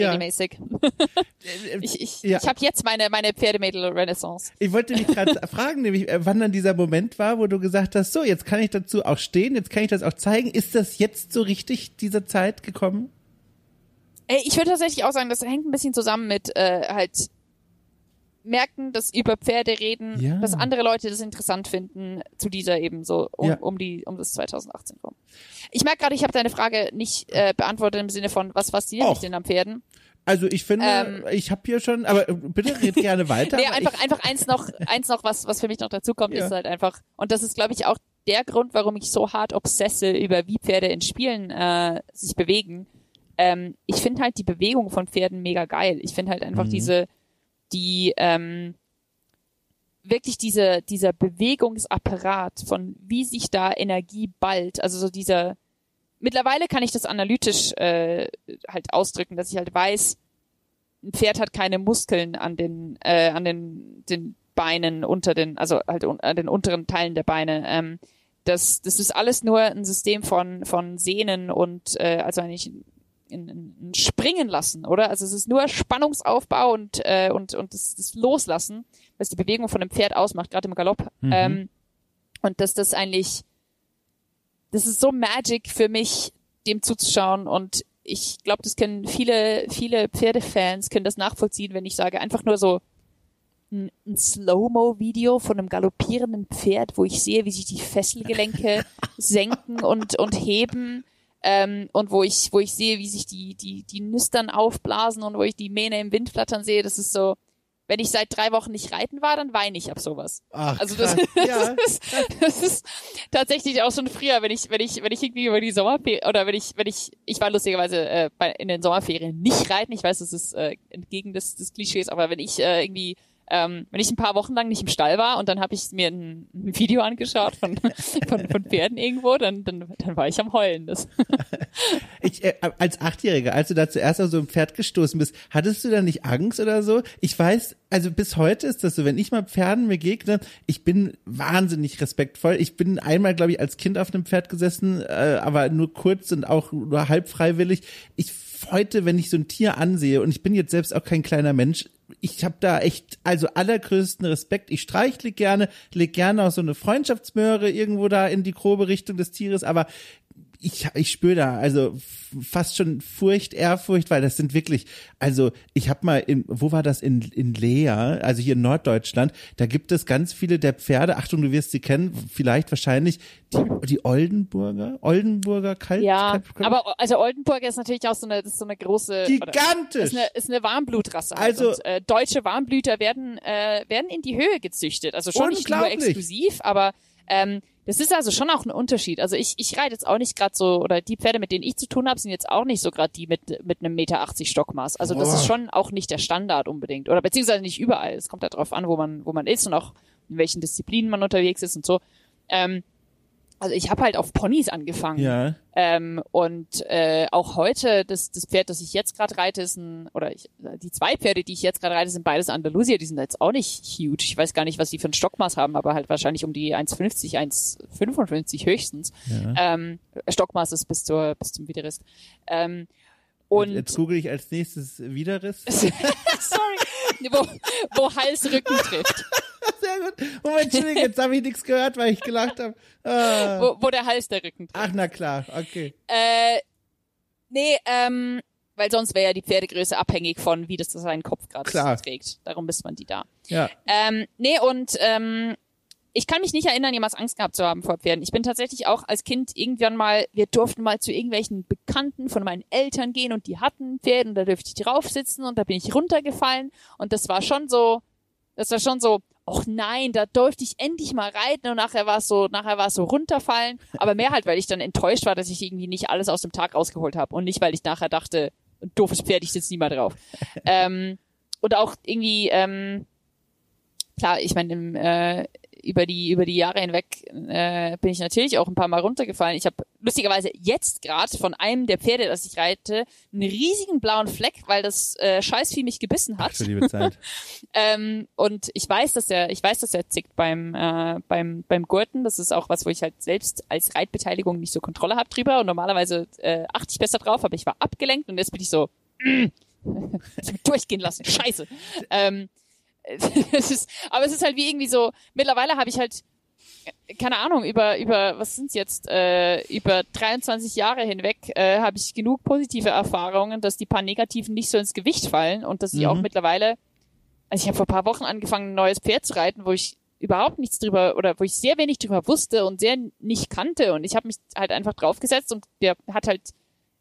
ja. mäßig. ich ich, ja. ich habe jetzt meine, meine Pferdemädel-Renaissance. Ich wollte dich gerade fragen, nämlich, äh, wann dann dieser Moment war, wo du gesagt hast, so, jetzt kann ich dazu auch stehen, jetzt kann ich das auch zeigen. Ist das jetzt so richtig dieser Zeit gekommen? Ich würde tatsächlich auch sagen, das hängt ein bisschen zusammen mit äh, halt merken, dass über Pferde reden, ja. dass andere Leute das interessant finden, zu dieser eben so um, ja. um die um das 2018 rum. Ich merke gerade, ich habe deine Frage nicht äh, beantwortet im Sinne von, was fasziniert dich denn am Pferden? Also ich finde, ähm, ich habe hier schon, aber bitte red gerne weiter. nee, einfach, einfach eins noch, eins noch, was, was für mich noch dazu kommt, ja. ist halt einfach, und das ist, glaube ich, auch der Grund, warum ich so hart obsesse über wie Pferde in Spielen äh, sich bewegen. Ähm, ich finde halt die Bewegung von Pferden mega geil. Ich finde halt einfach mhm. diese, die, ähm, wirklich diese, dieser Bewegungsapparat von wie sich da Energie ballt, also so dieser, mittlerweile kann ich das analytisch äh, halt ausdrücken, dass ich halt weiß, ein Pferd hat keine Muskeln an den, äh, an den, den Beinen unter den, also halt an den unteren Teilen der Beine. Ähm, das, das ist alles nur ein System von, von Sehnen und äh, also eigentlich ein, ein, ein Springen lassen, oder? Also es ist nur Spannungsaufbau und, äh, und, und das, das Loslassen, was die Bewegung von einem Pferd ausmacht, gerade im Galopp. Mhm. Ähm, und dass das eigentlich das ist so Magic für mich, dem zuzuschauen und ich glaube, das können viele, viele Pferdefans können das nachvollziehen, wenn ich sage, einfach nur so ein, ein Slow-Mo-Video von einem galoppierenden Pferd, wo ich sehe, wie sich die Fesselgelenke senken und, und heben. Ähm, und wo ich, wo ich sehe, wie sich die, die, die Nüstern aufblasen und wo ich die Mähne im Wind flattern sehe, das ist so, wenn ich seit drei Wochen nicht reiten war, dann weine ich ab sowas. Ach, also das, krass. das, ja. ist, das ist tatsächlich auch schon früher, wenn ich, wenn ich, wenn ich irgendwie über die Sommerferien oder wenn ich, wenn ich, ich war lustigerweise äh, bei, in den Sommerferien nicht reiten. Ich weiß, das ist äh, entgegen des, des Klischees, aber wenn ich äh, irgendwie ähm, wenn ich ein paar Wochen lang nicht im Stall war und dann habe ich mir ein, ein, Video angeschaut von, von, von Pferden irgendwo, dann, dann, dann war ich am Heulen. Das. Ich, äh, als Achtjähriger, als du da zuerst auf so ein Pferd gestoßen bist, hattest du da nicht Angst oder so? Ich weiß, also bis heute ist das so, wenn ich mal Pferden begegne, ich bin wahnsinnig respektvoll. Ich bin einmal, glaube ich, als Kind auf einem Pferd gesessen, äh, aber nur kurz und auch nur halb freiwillig. Ich heute, wenn ich so ein Tier ansehe, und ich bin jetzt selbst auch kein kleiner Mensch, ich habe da echt, also allergrößten Respekt. Ich streichle gerne, leg gerne auch so eine Freundschaftsmöhre irgendwo da in die grobe Richtung des Tieres, aber ich, ich spüre da also fast schon Furcht, Ehrfurcht, weil das sind wirklich, also ich habe mal in, wo war das in in Lea, also hier in Norddeutschland, da gibt es ganz viele der Pferde. Achtung, du wirst sie kennen, vielleicht wahrscheinlich die die Oldenburger, Oldenburger Kalb. Ja, Kalb, Kalb, aber also Oldenburger ist natürlich auch so eine, ist so eine große, gigantisch. Ist eine, ist eine Warmblutrasse. Halt. Also und, äh, deutsche Warmblüter werden äh, werden in die Höhe gezüchtet, also schon nicht nur exklusiv, aber ähm, das ist also schon auch ein Unterschied. Also ich, ich reite jetzt auch nicht gerade so, oder die Pferde, mit denen ich zu tun habe, sind jetzt auch nicht so gerade die mit, mit einem Meter 80 Stockmaß. Also das ist schon auch nicht der Standard unbedingt. Oder beziehungsweise nicht überall. Es kommt halt drauf an, wo man, wo man ist und auch in welchen Disziplinen man unterwegs ist und so. Ähm, also ich habe halt auf Ponys angefangen. Ja. Ähm, und äh, auch heute, das, das Pferd, das ich jetzt gerade reite, ist ein, oder ich, die zwei Pferde, die ich jetzt gerade reite, sind beides Andalusier, die sind jetzt auch nicht huge. Ich weiß gar nicht, was die für ein Stockmaß haben, aber halt wahrscheinlich um die 1,50, 1,55 höchstens. Ja. Ähm, Stockmaß ist bis zur bis zum Widerriss. Ähm, und Jetzt google ich als nächstes Widerriss. Sorry, wo, wo Hals Rücken trifft. Sehr gut. Moment, Entschuldigung, jetzt habe ich nichts gehört, weil ich gelacht habe. Ah. Wo, wo der Hals der Rücken trifft. Ach, na klar, okay. Äh, nee, ähm, weil sonst wäre ja die Pferdegröße abhängig von, wie das seinen Kopf gerade Klar. trägt. Darum misst man die da. Ja. Ähm, nee, und ähm, ich kann mich nicht erinnern, jemals Angst gehabt zu haben vor Pferden. Ich bin tatsächlich auch als Kind irgendwann mal, wir durften mal zu irgendwelchen Bekannten von meinen Eltern gehen und die hatten Pferde und da dürfte ich drauf sitzen und da bin ich runtergefallen und das war schon so, das war schon so, ach nein, da durfte ich endlich mal reiten und nachher war es so, nachher war es so runterfallen, aber mehr halt, weil ich dann enttäuscht war, dass ich irgendwie nicht alles aus dem Tag rausgeholt habe und nicht, weil ich nachher dachte, doofes Pferd, ich sitze nie mal drauf. ähm, und auch irgendwie, ähm, klar, ich meine, im, äh, über die über die Jahre hinweg äh, bin ich natürlich auch ein paar Mal runtergefallen. Ich habe lustigerweise jetzt gerade von einem der Pferde, das ich reite, einen riesigen blauen Fleck, weil das äh, Scheißvieh mich gebissen hat. Ach, liebe Zeit. ähm, und ich weiß, dass er ich weiß, dass er zickt beim äh, beim beim Gurten. Das ist auch was, wo ich halt selbst als Reitbeteiligung nicht so Kontrolle habe drüber. Und normalerweise äh, achte ich besser drauf, aber ich war abgelenkt und jetzt bin ich so mm, durchgehen lassen. Scheiße. Ähm, ist, aber es ist halt wie irgendwie so, mittlerweile habe ich halt, keine Ahnung, über, über, was sind's jetzt, äh, über 23 Jahre hinweg äh, habe ich genug positive Erfahrungen, dass die paar negativen nicht so ins Gewicht fallen und dass ich auch Mhm. mittlerweile, also ich habe vor ein paar Wochen angefangen, ein neues Pferd zu reiten, wo ich überhaupt nichts drüber oder wo ich sehr wenig drüber wusste und sehr nicht kannte und ich habe mich halt einfach draufgesetzt und der hat halt,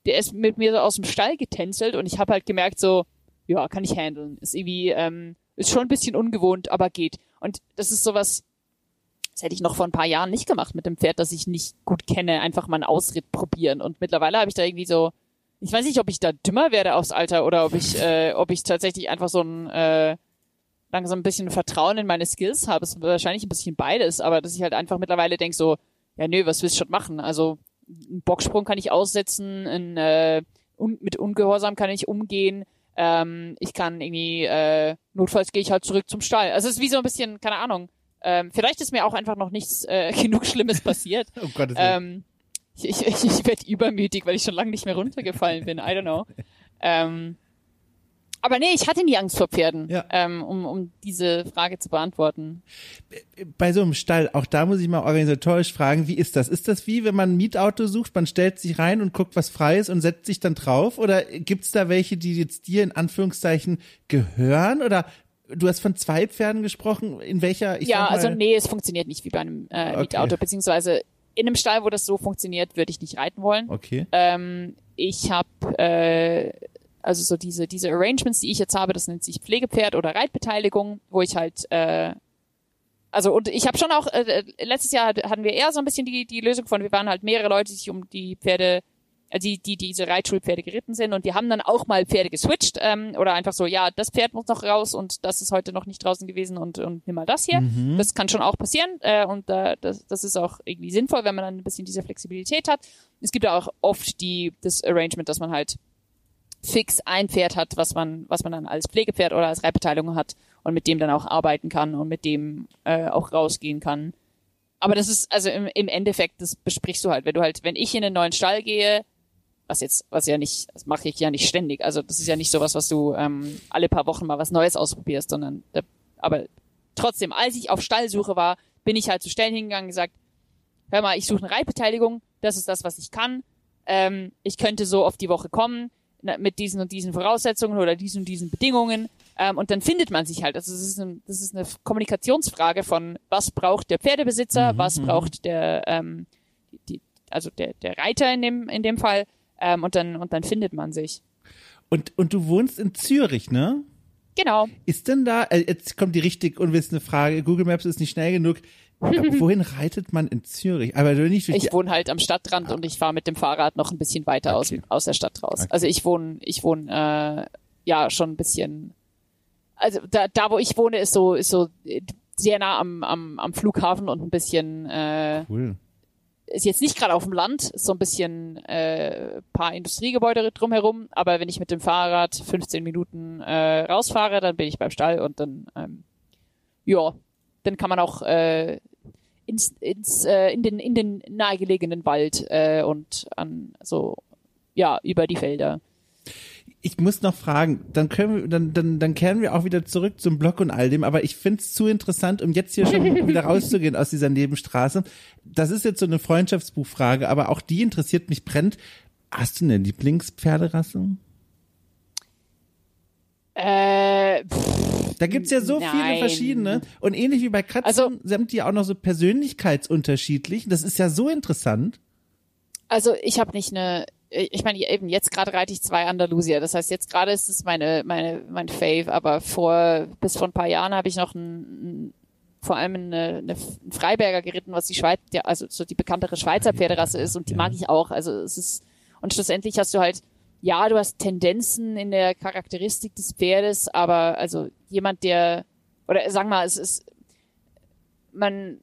der ist mit mir so aus dem Stall getänzelt und ich habe halt gemerkt so, ja, kann ich handeln. Ist irgendwie, ähm, ist schon ein bisschen ungewohnt, aber geht. Und das ist sowas, das hätte ich noch vor ein paar Jahren nicht gemacht mit dem Pferd, das ich nicht gut kenne, einfach mal einen Ausritt probieren. Und mittlerweile habe ich da irgendwie so, ich weiß nicht, ob ich da dümmer werde aufs Alter oder ob ich, äh, ob ich tatsächlich einfach so ein äh, langsam ein bisschen Vertrauen in meine Skills habe. Es ist wahrscheinlich ein bisschen beides, aber dass ich halt einfach mittlerweile denke so, ja nö, was willst du schon machen? Also einen Bocksprung kann ich aussetzen, ein, äh, un mit Ungehorsam kann ich umgehen, ähm, ich kann irgendwie, äh, notfalls gehe ich halt zurück zum Stall. Also es ist wie so ein bisschen, keine Ahnung, ähm, vielleicht ist mir auch einfach noch nichts äh, genug Schlimmes passiert. Oh Willen. ähm, ich ich, ich, ich werde übermütig, weil ich schon lange nicht mehr runtergefallen bin. I don't know. Ähm, aber nee, ich hatte nie Angst vor Pferden, Ja. ähm, um, um diese Frage zu beantworten. Bei so einem Stall, auch da muss ich mal organisatorisch fragen, wie ist das? Ist das wie, wenn man ein Mietauto sucht, man stellt sich rein und guckt, was frei ist und setzt sich dann drauf? Oder gibt's da welche, die jetzt dir in Anführungszeichen gehören? Oder du hast von zwei Pferden gesprochen. In welcher? Ich ja, mal, also nee, es funktioniert nicht wie bei einem äh, okay. Mietauto, beziehungsweise in einem Stall, wo das so funktioniert, würde ich nicht reiten wollen. Okay. Ähm, ich habe äh, also so diese diese Arrangements, die ich jetzt habe, das nennt sich Pflegepferd oder Reitbeteiligung, wo ich halt äh, also und ich habe schon auch äh, letztes Jahr hatten wir eher so ein bisschen die die Lösung von wir waren halt mehrere Leute, die sich um die Pferde äh, die, die diese Reitschulpferde geritten sind und die haben dann auch mal Pferde geswitcht ähm, oder einfach so, ja, das Pferd muss noch raus und das ist heute noch nicht draußen gewesen und, und nimm mal das hier. Mhm. Das kann schon auch passieren äh, und äh, das, das ist auch irgendwie sinnvoll, wenn man dann ein bisschen diese Flexibilität hat. Es gibt auch oft die das Arrangement, dass man halt fix ein Pferd hat, was man was man dann als Pflegepferd oder als Reitbeteiligung hat und mit dem dann auch arbeiten kann und mit dem äh, auch rausgehen kann. Aber das ist, also im, im Endeffekt, das besprichst du halt, wenn du halt, wenn ich in einen neuen Stall gehe, was jetzt, was ja nicht, das mache ich ja nicht ständig. Also das ist ja nicht sowas, was du ähm, alle paar Wochen mal was Neues ausprobierst, sondern da, aber trotzdem, als ich auf Stallsuche war, bin ich halt zu Stellen hingegangen und gesagt, hör mal, ich suche eine Reitbeteiligung, das ist das, was ich kann. Ähm, ich könnte so auf die Woche kommen mit diesen und diesen Voraussetzungen oder diesen und diesen Bedingungen. Ähm, und dann findet man sich halt. Also das ist, ein, das ist eine Kommunikationsfrage von, was braucht der Pferdebesitzer, mhm, was mhm. braucht der, ähm, die, also der, der Reiter in dem, in dem Fall ähm, und dann und dann findet man sich. Und und du wohnst in Zürich, ne? Genau. Ist denn da äh, jetzt kommt die richtig unwissende Frage. Google Maps ist nicht schnell genug. Wohin reitet man in Zürich? Aber nicht ich wohne halt am Stadtrand ah. und ich fahre mit dem Fahrrad noch ein bisschen weiter okay. aus, aus der Stadt raus. Okay. Also ich wohne, ich wohne äh, ja schon ein bisschen. Also da, da wo ich wohne, ist so, ist so sehr nah am, am, am Flughafen und ein bisschen äh, cool ist jetzt nicht gerade auf dem Land, ist so ein bisschen äh, paar Industriegebäude drumherum, aber wenn ich mit dem Fahrrad 15 Minuten äh, rausfahre, dann bin ich beim Stall und dann ähm, ja, dann kann man auch äh, ins, ins äh, in den in den nahegelegenen Wald äh, und an so ja über die Felder ich muss noch fragen, dann können wir, dann, dann, dann kehren wir auch wieder zurück zum Blog und all dem, aber ich find's zu interessant, um jetzt hier schon wieder rauszugehen aus dieser Nebenstraße. Das ist jetzt so eine Freundschaftsbuchfrage, aber auch die interessiert mich brennt. Hast du eine Lieblingspferderasse? Äh, pff, da gibt's ja so nein. viele verschiedene. Und ähnlich wie bei Katzen also, sind die auch noch so persönlichkeitsunterschiedlich. Das ist ja so interessant. Also ich habe nicht eine ich meine, eben jetzt gerade reite ich zwei Andalusier. Das heißt, jetzt gerade ist es meine, meine, mein Fave, aber vor, bis vor ein paar Jahren habe ich noch ein, vor allem eine, eine Freiberger geritten, was die Schweiz, also so die bekanntere Schweizer Pferderasse ist und die mag ich auch. Also es ist, und schlussendlich hast du halt, ja, du hast Tendenzen in der Charakteristik des Pferdes, aber also jemand, der, oder sag mal, es ist, man,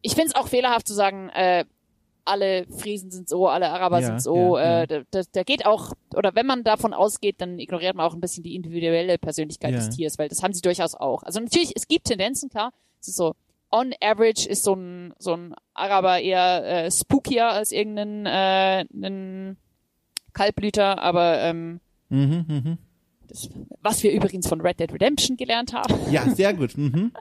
ich finde es auch fehlerhaft zu sagen, äh, alle Friesen sind so, alle Araber ja, sind so. Ja, äh, da, da geht auch, oder wenn man davon ausgeht, dann ignoriert man auch ein bisschen die individuelle Persönlichkeit des Tiers, weil das haben sie durchaus auch. Also natürlich, es gibt Tendenzen, klar. Es ist so, on average ist so ein, so ein Araber eher äh, spookier als irgendein äh, ein Kaltblüter, aber ähm, mhm, mh. das, was wir übrigens von Red Dead Redemption gelernt haben. Ja, sehr gut. Mhm.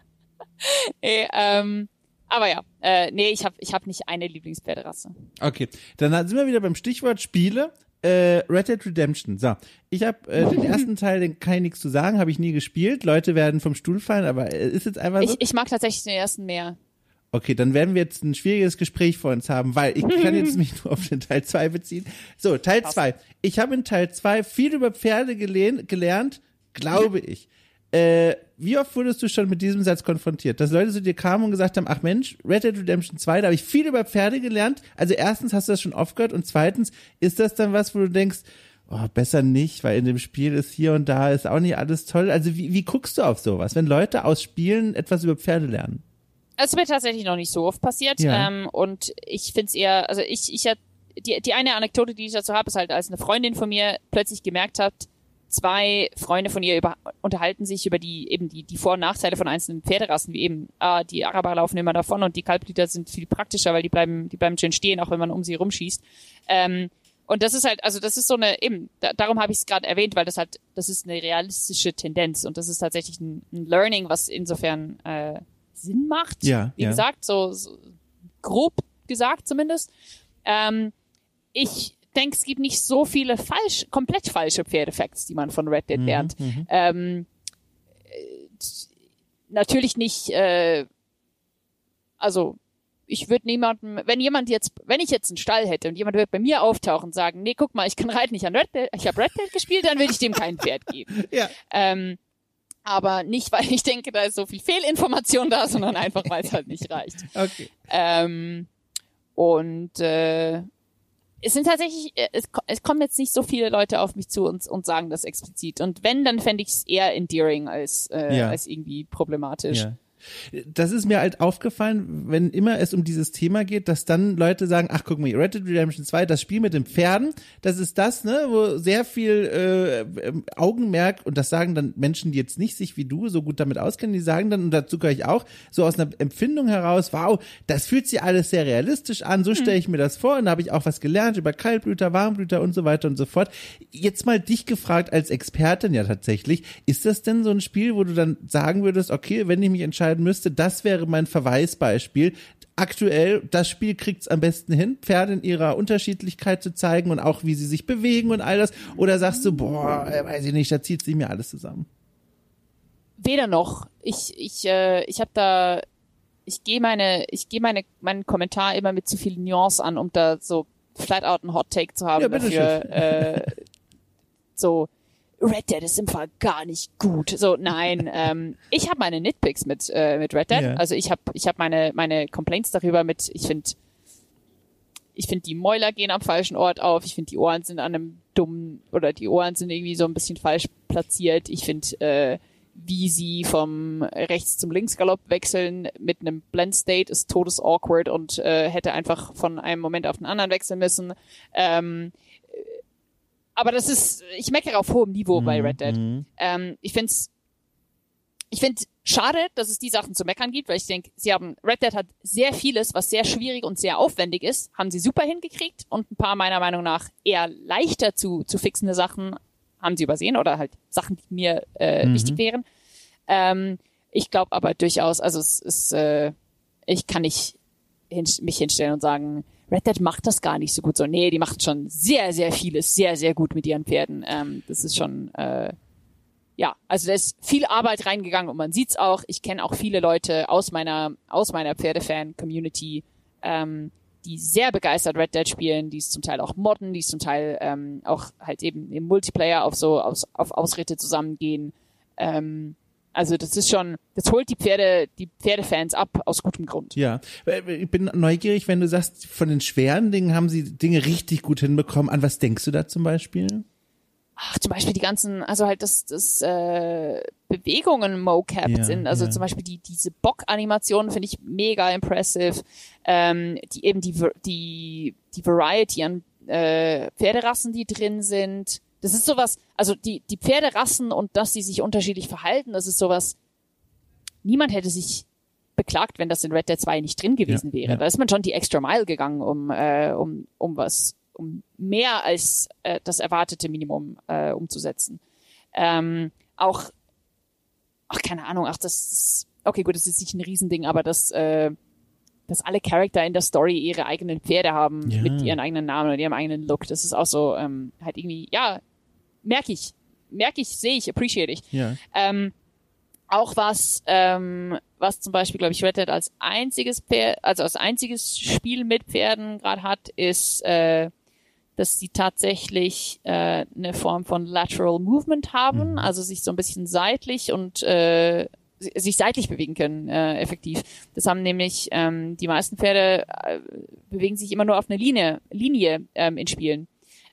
Ey, ähm, aber ja, äh, nee, ich habe ich hab nicht eine Lieblingspferderasse. Okay, dann sind wir wieder beim Stichwort Spiele. Äh, Red Dead Redemption. So, ich habe äh, den ersten Teil, den kann ich nichts zu sagen, habe ich nie gespielt. Leute werden vom Stuhl fallen, aber äh, ist jetzt einfach so. Ich, ich mag tatsächlich den ersten mehr. Okay, dann werden wir jetzt ein schwieriges Gespräch vor uns haben, weil ich kann jetzt mich nur auf den Teil 2 beziehen. So, Teil 2. Ich habe in Teil 2 viel über Pferde gelernt, glaube ich. Äh, wie oft wurdest du schon mit diesem Satz konfrontiert, dass Leute zu dir kamen und gesagt haben, ach Mensch, Red Dead Redemption 2, da habe ich viel über Pferde gelernt. Also erstens hast du das schon oft gehört und zweitens ist das dann was, wo du denkst, oh, besser nicht, weil in dem Spiel ist hier und da ist auch nicht alles toll. Also wie, wie guckst du auf sowas, wenn Leute aus Spielen etwas über Pferde lernen? Es ist mir tatsächlich noch nicht so oft passiert ja. ähm, und ich finde es eher, also ich, ich die, die eine Anekdote, die ich dazu habe, ist halt, als eine Freundin von mir plötzlich gemerkt hat, zwei Freunde von ihr über, unterhalten sich über die eben die, die Vor- und Nachteile von einzelnen Pferderassen, wie eben, ah, die Araber laufen immer davon und die Kalblieder sind viel praktischer, weil die bleiben, die bleiben schön stehen, auch wenn man um sie rumschießt. Ähm, und das ist halt, also das ist so eine, eben, da, darum habe ich es gerade erwähnt, weil das halt, das ist eine realistische Tendenz und das ist tatsächlich ein, ein Learning, was insofern äh, Sinn macht. Ja. Wie ja. gesagt, so, so grob gesagt zumindest. Ähm, ich denke, es gibt nicht so viele falsch, komplett falsche Pferdefacts, die man von Red Dead mhm, lernt. Mhm, ähm, natürlich nicht, äh, also ich würde niemandem, wenn jemand jetzt, wenn ich jetzt einen Stall hätte und jemand wird bei mir auftauchen und sagen, nee, guck mal, ich kann reiten, ich, an Red Dead, ich habe Red Dead gespielt, dann würde ich dem kein Pferd geben. Ja. Ähm, aber nicht, weil ich denke, da ist so viel Fehlinformation da, sondern einfach, weil es halt nicht reicht. Okay. Ähm, und äh, es sind tatsächlich, äh, es, es kommen jetzt nicht so viele Leute auf mich zu und, und sagen das explizit. Und wenn, dann fände ich es eher endearing als, äh, Ja. als irgendwie problematisch. Ja. Das ist mir halt aufgefallen, wenn immer es um dieses Thema geht, dass dann Leute sagen, ach guck mal, Red Dead Redemption 2, das Spiel mit den Pferden, das ist das, ne, wo sehr viel äh, ähm, Augenmerk, und das sagen dann Menschen, die jetzt nicht sich wie du so gut damit auskennen, die sagen dann, und dazu gehöre ich auch, so aus einer Empfindung heraus, wow, das fühlt sich alles sehr realistisch an, so stelle ich mir das vor, und da habe ich auch was gelernt über Kaltblüter, Warmblüter und so weiter und so fort. Jetzt mal dich gefragt als Expertin ja tatsächlich, ist das denn so ein Spiel, wo du dann sagen würdest, okay, wenn ich mich entscheiden müsste, das wäre mein Verweisbeispiel. Aktuell, das Spiel kriegt's am besten hin, Pferde in ihrer Unterschiedlichkeit zu zeigen und auch wie sie sich bewegen und all das. Oder sagst du, boah, äh, weiß ich nicht, da zieht sich mir alles zusammen. Weder noch. Ich, ich, äh, ich habe da, ich gehe meine, ich gehe meine, meinen Kommentar immer mit zu viel Nuance an, um da so flat out einen Hot Take zu haben Ja, dafür. Äh, so Red Dead ist im Fall gar nicht gut. So nein, ähm, ich habe meine Nitpicks mit äh, mit Red Dead. Ja. Also ich habe ich habe meine meine Complaints darüber mit. Ich finde ich finde die Mäuler gehen am falschen Ort auf. Ich finde die Ohren sind an einem dummen oder die Ohren sind irgendwie so ein bisschen falsch platziert. Ich finde äh, wie sie vom rechts zum linksgalopp wechseln mit einem Blend State ist todes awkward und äh, hätte einfach von einem Moment auf den anderen wechseln müssen. Ähm, aber das ist, ich meckere auf hohem Niveau bei Red Dead. Ähm, ich find's, ich find schade, dass es die Sachen zu meckern gibt, weil ich denke, sie haben, Red Dead hat sehr vieles, was sehr schwierig und sehr aufwendig ist, haben sie super hingekriegt und ein paar meiner Meinung nach eher leichter zu, zu fixende Sachen haben sie übersehen oder halt Sachen, die mir äh, wichtig wären. Ähm, ich glaube aber durchaus, also es ist, äh, ich kann nicht hin, mich hinstellen und sagen, Red Dead macht das gar nicht so gut. So, nee, die macht schon sehr, sehr vieles sehr, sehr gut mit ihren Pferden. Ähm, das ist schon, äh, ja, also da ist viel Arbeit reingegangen und man sieht's auch. Ich kenne auch viele Leute aus meiner, aus meiner Pferdefan-Community, ähm, die sehr begeistert Red Dead spielen, die es zum Teil auch modden, die es zum Teil ähm, auch halt eben im Multiplayer auf so aus, auf Ausritte zusammengehen. Ähm, also das ist schon, das holt die Pferde, die Pferdefans ab aus gutem Grund. Ja, Äh, ich bin neugierig, wenn du sagst, von den schweren Dingen haben sie Dinge richtig gut hinbekommen. An was denkst du da zum Beispiel? ach, zum Beispiel die ganzen, also halt das, das äh, Bewegungen mocapped Ja, sind. Also ja. zum Beispiel die, diese Bock-Animationen finde ich mega impressive. Ähm, die eben die, die, die Variety an äh, Pferderassen, die drin sind. Das ist sowas, also die, die Pferderassen und dass sie sich unterschiedlich verhalten, das ist sowas, niemand hätte sich beklagt, wenn das in Red Dead 2 nicht drin gewesen Ja, wäre. ja. Da ist man schon die extra Mile gegangen, um, äh, um, um was, um mehr als äh, das erwartete Minimum äh, umzusetzen. Ähm, auch, ach, keine Ahnung, ach, das ist, okay, gut, das ist nicht ein Riesending, aber das, äh, dass alle Charakter in der Story ihre eigenen Pferde haben Ja. mit ihren eigenen Namen und ihrem eigenen Look. Das ist auch so, ähm, halt irgendwie, ja, merke ich, merke ich, sehe ich, appreciate ich. Ja. Ähm, auch was, ähm, was zum Beispiel, glaube ich, Red Dead als einziges Pferd, also als einziges Spiel mit Pferden gerade hat, ist, äh, dass sie tatsächlich äh, eine Form von Lateral Movement haben, also sich so ein bisschen seitlich und äh, si- sich seitlich bewegen können, äh, effektiv. Das haben nämlich ähm, die meisten Pferde äh, bewegen sich immer nur auf einer Linie, Linie ähm, in Spielen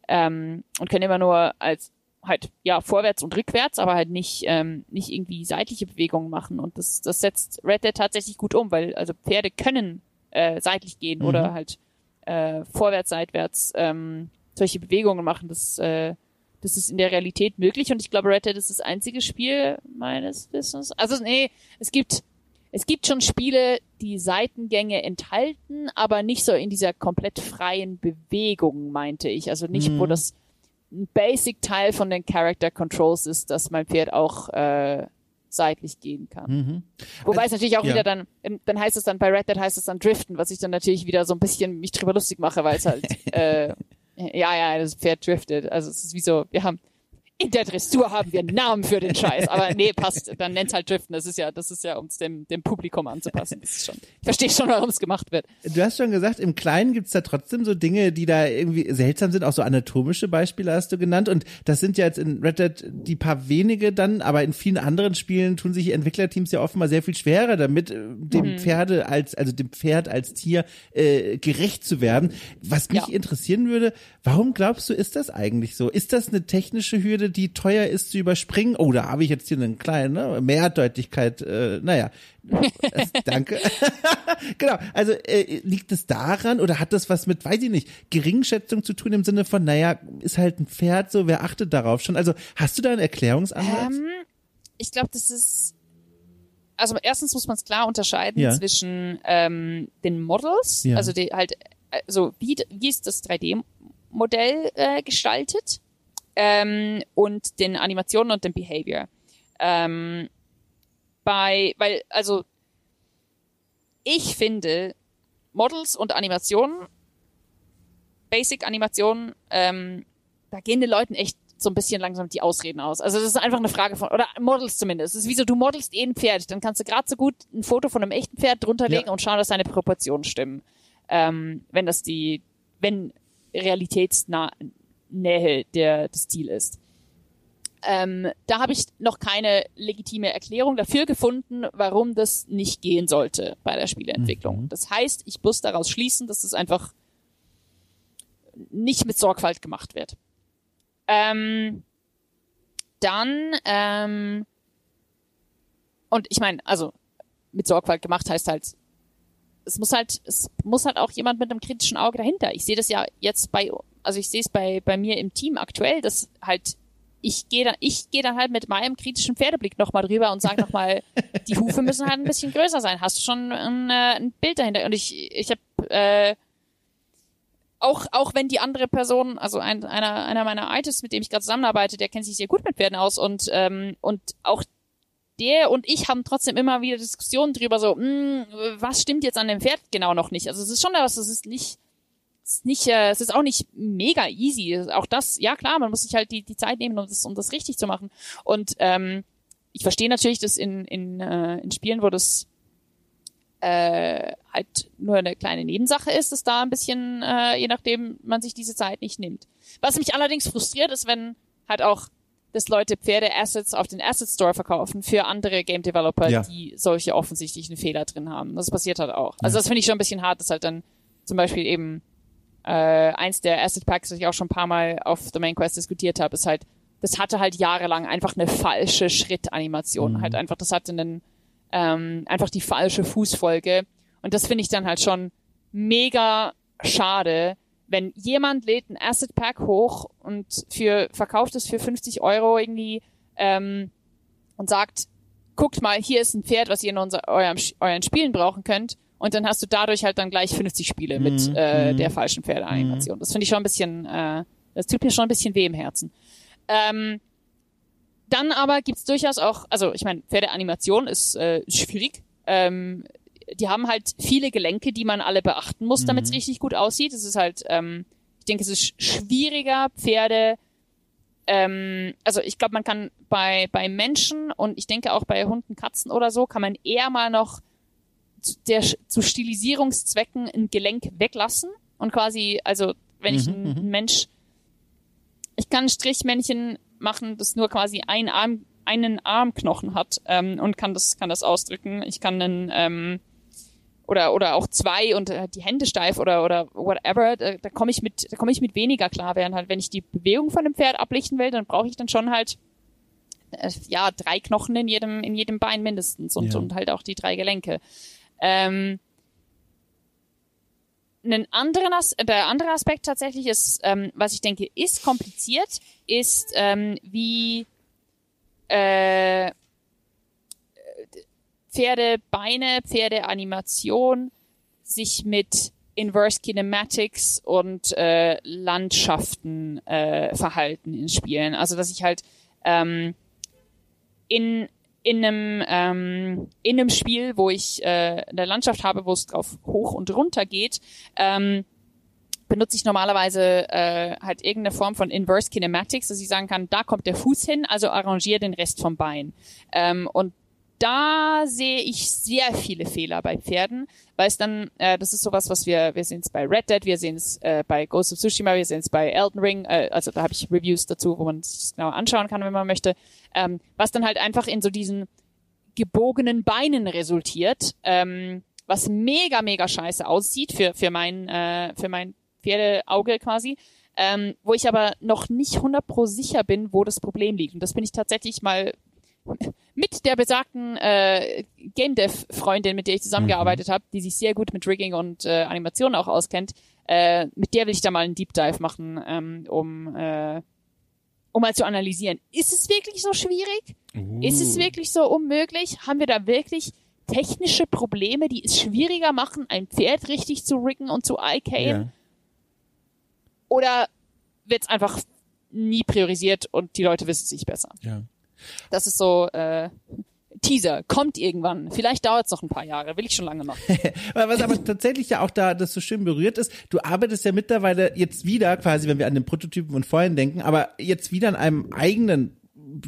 ähm, und können immer nur als halt ja vorwärts und rückwärts, aber halt nicht ähm, nicht irgendwie seitliche Bewegungen machen und das das setzt Red Dead tatsächlich gut um, weil also Pferde können äh, seitlich gehen oder halt äh, vorwärts seitwärts ähm, solche Bewegungen machen. Das äh, das ist in der Realität möglich und ich glaube Red Dead ist das einzige Spiel meines Wissens. Also nee, es gibt es gibt schon Spiele, die Seitengänge enthalten, aber nicht so in dieser komplett freien Bewegung, meinte ich. Also nicht, wo das ein Basic-Teil von den Character Controls ist, dass mein Pferd auch äh, seitlich gehen kann. Wobei es natürlich auch ja. wieder dann, ähm, dann heißt es dann, bei Red Dead heißt es dann Driften, was ich dann natürlich wieder so ein bisschen mich drüber lustig mache, weil es halt, äh, ja, ja, das Pferd driftet. Also es ist wie so, wir haben, in der Dressur haben wir einen Namen für den Scheiß. Aber nee, passt. Dann nennt's halt Driften. Das ist ja, das ist ja, um es dem, dem Publikum anzupassen. Das ist schon, ich verstehe schon, warum es gemacht wird. Du hast schon gesagt, im Kleinen gibt's da trotzdem so Dinge, die da irgendwie seltsam sind. Auch so anatomische Beispiele hast du genannt. Und das sind ja jetzt in Red Dead die paar wenige dann, aber in vielen anderen Spielen tun sich Entwicklerteams ja offenbar sehr viel schwerer damit, äh, dem Mhm. Pferde als, also dem Pferd als Tier äh, gerecht zu werden. Was mich Ja. interessieren würde, warum glaubst du, ist das eigentlich so? Ist das eine technische Hürde, die teuer ist zu überspringen? Oh, da habe ich jetzt hier einen kleinen, ne? Mehrdeutigkeit, äh, naja. Das, danke. genau. Also äh, liegt es daran oder hat das was mit, weiß ich nicht, Geringschätzung zu tun im Sinne von, naja, ist halt ein Pferd so, wer achtet darauf schon? Also hast du da einen Erklärungsansatz? Ähm, ich glaube, das ist. Also erstens muss man es klar unterscheiden Ja. zwischen ähm, den Models, Ja. also die halt, also wie, wie ist das 3D-Modell äh, gestaltet ähm, und den Animationen und dem Behavior. Ähm, bei, weil, also ich finde Models und Animationen, Basic-Animationen, ähm, da gehen den Leuten echt so ein bisschen langsam die Ausreden aus. Also das ist einfach eine Frage von, oder Models zumindest. Es ist wie so, du modelst eh ein Pferd, dann kannst du gerade so gut ein Foto von einem echten Pferd drunter legen Ja. und schauen, dass deine Proportionen stimmen. Ähm, wenn das die, wenn Realitätsnähe der, das Ziel ist. Ähm, da habe ich noch keine legitime Erklärung dafür gefunden, warum das nicht gehen sollte bei der Spieleentwicklung. Das heißt, ich muss daraus schließen, dass es einfach nicht mit Sorgfalt gemacht wird. Ähm, dann, ähm, und ich meine, also mit Sorgfalt gemacht heißt halt, es muss halt, es muss halt auch jemand mit einem kritischen Auge dahinter. Ich sehe das ja jetzt bei, also ich sehe es bei, bei mir im Team aktuell, dass halt ich gehe dann, ich gehe dann halt mit meinem kritischen Pferdeblick nochmal drüber und sage nochmal, die Hufe müssen halt ein bisschen größer sein. Hast du schon ein, äh, ein Bild dahinter? Und ich, ich habe äh, auch, auch wenn die andere Person, also ein, einer, einer meiner Artists, mit dem ich gerade zusammenarbeite, der kennt sich sehr gut mit Pferden aus und, ähm, und auch der und ich haben trotzdem immer wieder Diskussionen drüber, so, mh, was stimmt jetzt an dem Pferd genau noch nicht? Also es ist schon was, es ist nicht, es ist nicht, äh, es ist auch nicht mega easy. Auch das, ja klar, man muss sich halt die, die Zeit nehmen, um das, um das richtig zu machen. Und ähm, ich verstehe natürlich, dass in, in, äh, in Spielen, wo das äh, halt nur eine kleine Nebensache ist, dass da ein bisschen, äh, je nachdem, man sich diese Zeit nicht nimmt. Was mich allerdings frustriert, ist, wenn halt auch dass Leute Pferde-Assets auf den Asset Store verkaufen für andere Game Developer, Ja. die solche offensichtlichen Fehler drin haben. Das passiert halt auch. Also das finde ich schon ein bisschen hart, dass halt dann zum Beispiel eben äh, eins der Asset Packs, das ich auch schon ein paar Mal auf The Main Quest diskutiert habe, ist halt, das hatte halt jahrelang einfach eine falsche Schrittanimation. Halt einfach, das hatte einen, ähm, einfach die falsche Fußfolge. Und das finde ich dann halt schon mega schade, wenn jemand lädt ein Asset Pack hoch und für verkauft es für 50 Euro irgendwie ähm, und sagt, guckt mal, hier ist ein Pferd, was ihr in unser, eurem, euren Spielen brauchen könnt. Und dann hast du dadurch halt dann gleich 50 Spiele mit äh, der falschen Pferdeanimation. Das finde ich schon ein bisschen, äh, das tut mir schon ein bisschen weh im Herzen. Ähm, dann aber gibt's durchaus auch, also ich meine, Pferdeanimation ist äh, schwierig. Ähm, die haben halt viele Gelenke, die man alle beachten muss, damit es richtig gut aussieht. Es ist halt, ähm, ich denke, es ist sch- schwieriger, Pferde. Ähm, also ich glaube, man kann bei bei Menschen und ich denke auch bei Hunden, Katzen oder so, kann man eher mal noch zu, der, zu Stilisierungszwecken ein Gelenk weglassen und quasi, also wenn ich ein, ein Mensch, ich kann ein Strichmännchen machen, das nur quasi ein Arm, einen Armknochen hat ähm, und kann das kann das ausdrücken. Ich kann einen ähm, oder oder auch zwei und äh, die Hände steif oder oder whatever, da, da komme ich mit da komme ich mit weniger klar, während halt wenn ich die Bewegung von dem Pferd ablichten will, dann brauche ich dann schon halt äh, ja drei Knochen in jedem in jedem Bein mindestens und Ja. und halt auch die drei Gelenke. Ähm, einen anderen As der andere Aspekt tatsächlich ist, ähm, was ich denke, ist kompliziert, ist ähm, wie äh, Pferdebeine, Pferdeanimation sich mit Inverse Kinematics und äh, Landschaften äh, verhalten in Spielen. Also dass ich halt ähm, in in einem ähm, in einem Spiel, wo ich äh, eine Landschaft habe, wo es drauf hoch und runter geht, ähm, benutze ich normalerweise äh, halt irgendeine Form von Inverse Kinematics, dass ich sagen kann, da kommt der Fuß hin, also arrangiere den Rest vom Bein. Ähm, und da sehe ich sehr viele Fehler bei Pferden, weil es dann, äh, das ist sowas, was wir, wir sehen es bei Red Dead, wir sehen es äh, bei Ghost of Tsushima, wir sehen es bei Elden Ring, äh, also da habe ich Reviews dazu, wo man es genau anschauen kann, wenn man möchte, ähm, was dann halt einfach in so diesen gebogenen Beinen resultiert, ähm, was mega, mega scheiße aussieht für, für mein, äh, für mein Pferdeauge quasi. Ähm, wo ich aber noch nicht 100 pro sicher bin, wo das Problem liegt. Und das bin ich tatsächlich mal mit der besagten äh, Game Dev Freundin, mit der ich zusammengearbeitet mhm. habe, die sich sehr gut mit Rigging und äh, Animation auch auskennt, äh, mit der will ich da mal einen Deep Dive machen, ähm, um äh, um mal zu analysieren. Ist es wirklich so schwierig? Uh. Ist es wirklich so unmöglich? Haben wir da wirklich technische Probleme, die es schwieriger machen, ein Pferd richtig zu riggen und zu IKen? Ja. Oder wird es einfach nie priorisiert und die Leute wissen es sich besser? Ja. Das ist so äh, Teaser, kommt irgendwann. Vielleicht dauert es noch ein paar Jahre, will ich schon lange machen. Was aber tatsächlich ja auch da das so schön berührt ist, du arbeitest ja mittlerweile jetzt wieder, quasi, wenn wir an den Prototypen von vorhin denken, aber jetzt wieder an einem eigenen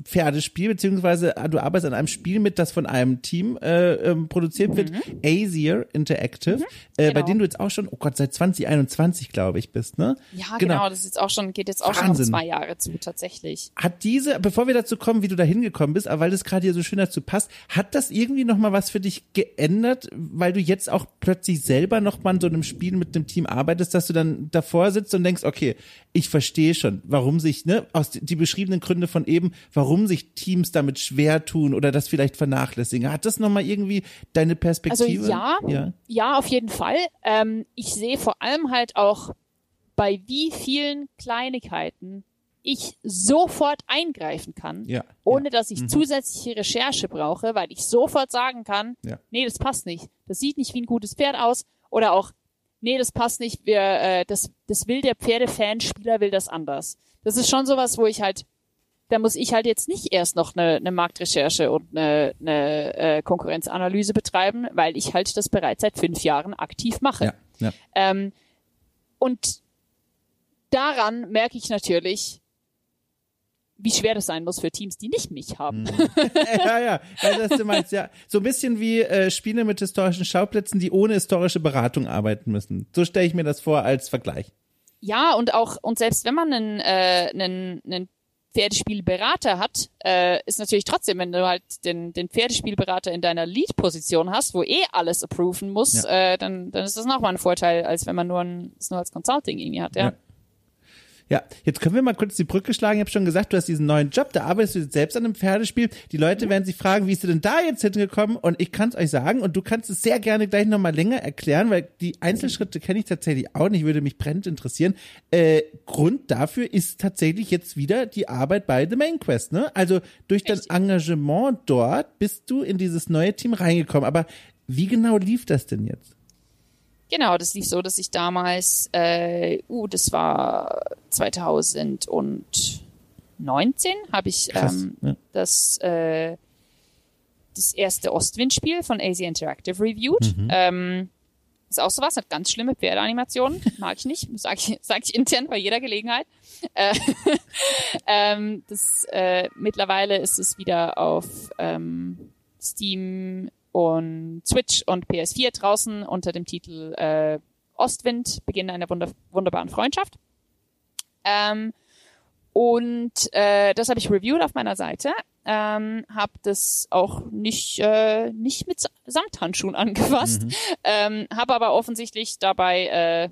Pferdespiel, beziehungsweise ah, du arbeitest an einem Spiel mit, das von einem Team äh, ähm, produziert wird, mhm. Asier Interactive, mhm, äh, genau. bei dem du jetzt auch schon, oh Gott, seit 2021, glaube ich, bist, ne? Ja, genau. genau, das ist jetzt auch schon, geht jetzt auch Wahnsinn. schon zwei Jahre zu, tatsächlich. Hat diese, bevor wir dazu kommen, wie du da hingekommen bist, aber weil das gerade hier so schön dazu passt, hat das irgendwie nochmal was für dich geändert, weil du jetzt auch plötzlich selber nochmal in so einem Spiel mit einem Team arbeitest, dass du dann davor sitzt und denkst, okay, ich verstehe schon, warum sich, ne, aus die beschriebenen Gründe von eben, warum sich Teams damit schwer tun oder das vielleicht vernachlässigen. Hat das nochmal irgendwie deine Perspektive? Also ja, ja, ja auf jeden Fall. Ähm, ich sehe vor allem halt auch, bei wie vielen Kleinigkeiten ich sofort eingreifen kann, ja, ohne ja. dass ich mhm. zusätzliche Recherche brauche, weil ich sofort sagen kann, ja. nee, das passt nicht. Das sieht nicht wie ein gutes Pferd aus. Oder auch, nee, das passt nicht. Wir, äh, das, das will der Pferdefan-Spieler will das anders. Das ist schon sowas, wo ich halt da muss ich halt jetzt nicht erst noch eine, eine Marktrecherche und eine, eine äh, Konkurrenzanalyse betreiben, weil ich halt das bereits seit fünf Jahren aktiv mache. Ja, ja. Ähm, und daran merke ich natürlich, wie schwer das sein muss für Teams, die nicht mich haben. Mhm. ja, ja, also, das du meinst, ja. So ein bisschen wie äh, Spiele mit historischen Schauplätzen, die ohne historische Beratung arbeiten müssen. So stelle ich mir das vor als Vergleich. Ja, und auch, und selbst wenn man einen, äh, einen, einen Pferdespielberater hat, äh, ist natürlich trotzdem, wenn du halt den, den Pferdespielberater in deiner Lead-Position hast, wo eh alles approven muss, ja. äh, dann, dann ist das nochmal ein Vorteil, als wenn man nur, ein, es nur als Consulting irgendwie hat, ja. ja. Ja, jetzt können wir mal kurz die Brücke schlagen. Ich habe schon gesagt, du hast diesen neuen Job, da arbeitest du jetzt selbst an einem Pferdespiel. Die Leute werden sich fragen, wie ist du denn da jetzt hingekommen? Und ich kann es euch sagen, und du kannst es sehr gerne gleich nochmal länger erklären, weil die Einzelschritte kenne ich tatsächlich auch nicht, würde mich brennend interessieren. Äh, Grund dafür ist tatsächlich jetzt wieder die Arbeit bei The Main Quest. Ne? Also durch dein Engagement dort bist du in dieses neue Team reingekommen. Aber wie genau lief das denn jetzt? Genau, das lief so, dass ich damals, äh, uh, das war 2019, habe ich ähm, ja. das, äh, das erste Ostwind-Spiel von AZ Interactive reviewed. Mhm. Ähm, ist auch sowas, hat ganz schlimme Pferdeanimationen, mag ich nicht, sage ich, sag ich intern bei jeder Gelegenheit. Äh, ähm, das, äh, mittlerweile ist es wieder auf ähm, Steam und Switch und PS4 draußen unter dem Titel äh, Ostwind, Beginn einer wunder wunderbaren Freundschaft. Ähm, und äh, das habe ich reviewed auf meiner Seite. Ähm, habe das auch nicht äh, nicht mit Samthandschuhen angefasst, mhm. ähm, habe aber offensichtlich dabei äh,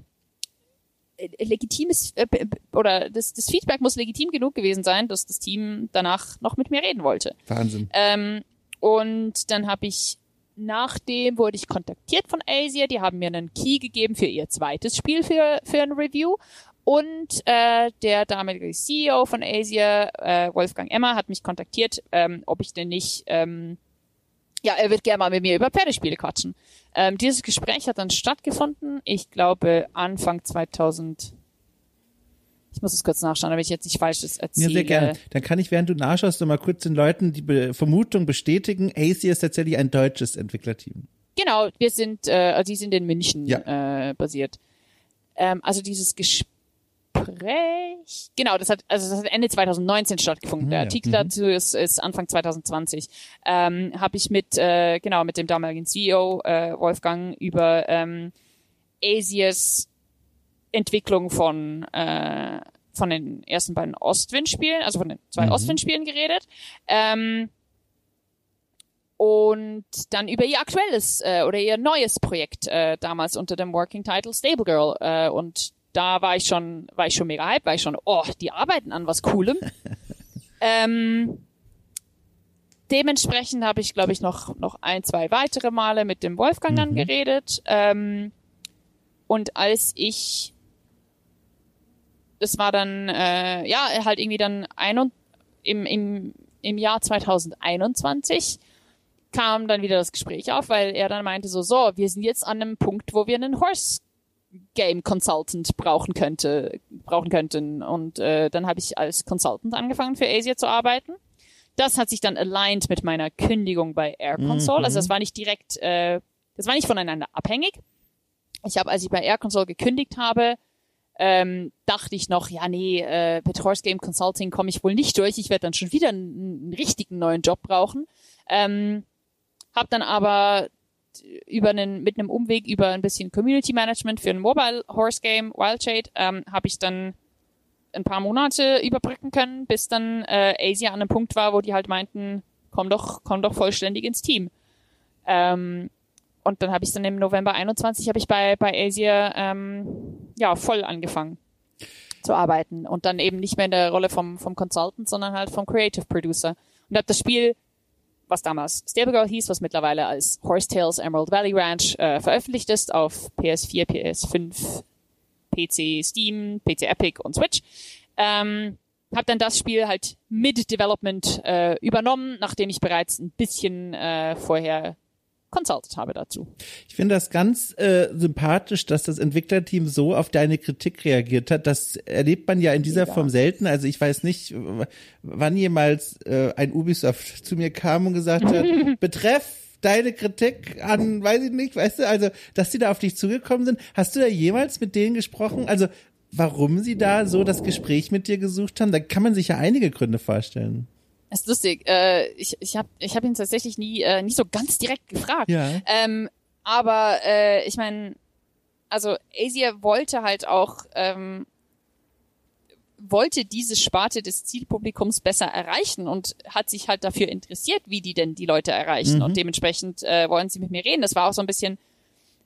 legitimes äh, oder das, das Feedback muss legitim genug gewesen sein, dass das Team danach noch mit mir reden wollte. Wahnsinn. Ähm, und dann habe ich Nachdem wurde ich kontaktiert von Asia. Die haben mir einen Key gegeben für ihr zweites Spiel für, für ein Review. Und äh, der damalige CEO von Asia, äh, Wolfgang Emmer, hat mich kontaktiert, ähm, ob ich denn nicht, ähm, ja, er wird gerne mal mit mir über Pferdespiele quatschen. Ähm, dieses Gespräch hat dann stattgefunden, ich glaube Anfang 2000, ich muss es kurz nachschauen, damit ich jetzt nicht falsches erzähle. Ja, sehr gerne. Dann kann ich, während du nachschaust, noch mal kurz den Leuten die Be Vermutung bestätigen, AC ist tatsächlich ein deutsches Entwicklerteam. Genau, wir sind, äh, also die sind in München ja. äh, basiert. Ähm, also dieses Gespräch, genau, das hat, also das hat Ende 2019 stattgefunden. Der Ah, ja. Artikel Mhm. dazu ist, ist Anfang 2020. Ähm, Habe ich mit, äh, genau, mit dem damaligen CEO äh, Wolfgang über ähm, Asias Entwicklung von äh, von den ersten beiden Ostwind-Spielen, also von den zwei Mhm. Ostwind-Spielen geredet. Ähm, und dann über ihr aktuelles äh, oder ihr neues Projekt äh, damals unter dem Working Title Stable Girl äh, und da war ich schon war ich schon mega hype, war ich schon oh die arbeiten an was coolem. ähm, dementsprechend habe ich glaube ich noch noch ein zwei weitere Male mit dem Wolfgang dann Mhm. geredet ähm, und als ich das war dann äh, ja halt irgendwie dann ein und, im im im Jahr 2021 kam dann wieder das Gespräch auf, weil er dann meinte so, so, wir sind jetzt an einem Punkt, wo wir einen Horse Game Consultant brauchen könnte, brauchen könnten. Und äh, dann habe ich als Consultant angefangen für Asia zu arbeiten. Das hat sich dann aligned mit meiner Kündigung bei Air Console. Also das war nicht direkt, äh, das war nicht voneinander abhängig. Ich habe, als ich bei Air Console gekündigt habe, ähm, dachte ich noch, ja nee, äh, mit Horse Game Consulting komme ich wohl nicht durch. Ich werde dann schon wieder einen, einen richtigen neuen Job brauchen. Ähm, hab dann aber über einen, mit einem Umweg über ein bisschen Community Management für ein Mobile Horse Game, Wild Shade, ähm, habe ich dann ein paar Monate überbrücken können, bis dann äh, Asia an einem Punkt war, wo die halt meinten, komm doch, komm doch vollständig ins Team. Ähm, und dann habe ich dann im November 21 habe ich bei bei Asia ähm, ja voll angefangen zu arbeiten und dann eben nicht mehr in der Rolle vom vom Consultant, sondern halt vom Creative Producer und habe das Spiel was damals Stable hieß, was mittlerweile als Horse Tales Emerald Valley Ranch äh, veröffentlicht ist auf PS4, PS5, PC Steam, PC Epic und Switch. Ähm, habe dann das Spiel halt mid-Development äh, übernommen, nachdem ich bereits ein bisschen äh, vorher consulted habe dazu. Ich finde das ganz äh, sympathisch, dass das Entwicklerteam so auf deine Kritik reagiert hat. Das erlebt man ja in dieser Mega. Form selten. Also ich weiß nicht, wann jemals äh, ein Ubisoft zu mir kam und gesagt hat, betreff deine Kritik an, weiß ich nicht, weißt du, also, dass die da auf dich zugekommen sind. Hast du da jemals mit denen gesprochen? Also, warum sie da so das Gespräch mit dir gesucht haben? Da kann man sich ja einige Gründe vorstellen. Das ist lustig. Äh, ich ich habe ich hab ihn tatsächlich nie, äh, nie so ganz direkt gefragt. Ja. Ähm, aber äh, ich meine, also Asia wollte halt auch, ähm, wollte diese Sparte des Zielpublikums besser erreichen und hat sich halt dafür interessiert, wie die denn die Leute erreichen. Mhm. Und dementsprechend äh, wollen sie mit mir reden. Das war auch so ein bisschen,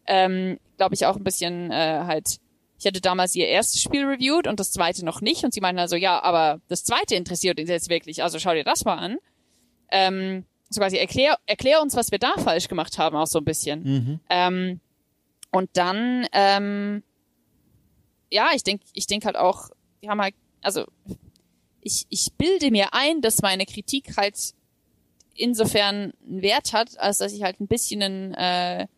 ähm, glaube ich, auch ein bisschen äh, halt, ich hatte damals ihr erstes Spiel reviewed und das zweite noch nicht. Und sie meinten also, ja, aber das zweite interessiert uns jetzt wirklich, also schau dir das mal an. Ähm, so quasi, erklär, erklär uns, was wir da falsch gemacht haben, auch so ein bisschen. Mhm. Ähm, und dann, ähm, ja, ich denke, ich denk halt auch, die haben halt, also ich, ich bilde mir ein, dass meine Kritik halt insofern einen Wert hat, als dass ich halt ein bisschen einen, äh,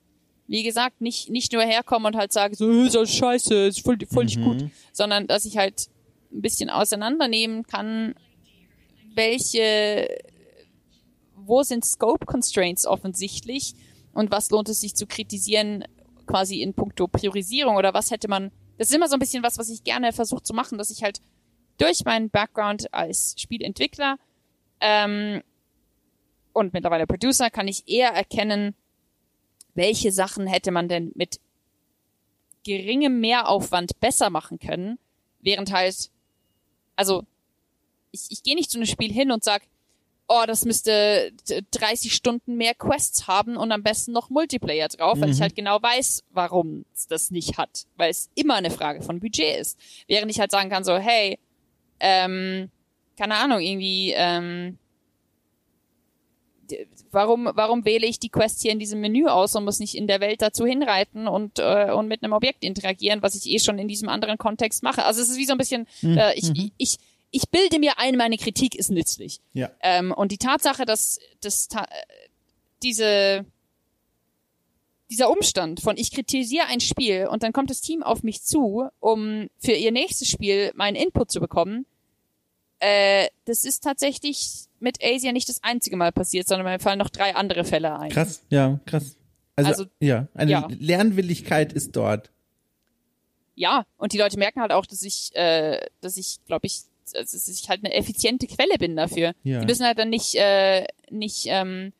wie gesagt, nicht, nicht nur herkomme und halt sage, so, "Äh, ist alles scheiße, ist voll, voll nicht gut, sondern dass ich halt ein bisschen auseinandernehmen kann, welche, wo sind Scope Constraints offensichtlich und was lohnt es sich zu kritisieren, quasi in puncto Priorisierung oder was hätte man, das ist immer so ein bisschen was, was ich gerne versuche zu machen, dass ich halt durch meinen Background als Spielentwickler ähm, und mittlerweile Producer kann ich eher erkennen, welche Sachen hätte man denn mit geringem Mehraufwand besser machen können, während halt, also ich, ich gehe nicht zu einem Spiel hin und sag, oh, das müsste d- 30 Stunden mehr Quests haben und am besten noch Multiplayer drauf, weil ich halt genau weiß, warum es das nicht hat, weil es immer eine Frage von Budget ist. Während ich halt sagen kann so, hey, ähm, keine Ahnung, irgendwie, ähm, warum, warum wähle ich die Quest hier in diesem Menü aus und muss nicht in der Welt dazu hinreiten und, äh, und mit einem Objekt interagieren, was ich eh schon in diesem anderen Kontext mache. Also es ist wie so ein bisschen, äh, ich, ich, ich bilde mir ein, meine Kritik ist nützlich. Ja. Ähm, und die Tatsache, dass, dass ta äh, diese, dieser Umstand von ich kritisiere ein Spiel und dann kommt das Team auf mich zu, um für ihr nächstes Spiel meinen Input zu bekommen, äh, das ist tatsächlich mit Asia nicht das einzige Mal passiert, sondern mir fallen noch drei andere Fälle ein. Krass, ja, krass. Also, Also, ja, eine ja. Lernwilligkeit ist dort. ja, und die Leute merken halt auch, dass ich, äh, dass ich, glaube ich, dass ich halt eine effiziente Quelle bin dafür. Ja. Die müssen halt dann nicht, äh, nicht ähm,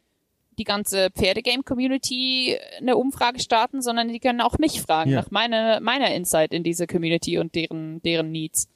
die ganze Pferdegame-Community eine Umfrage starten, sondern die können auch mich fragen Ja. nach meiner meiner Insight in diese Community und deren deren Needs.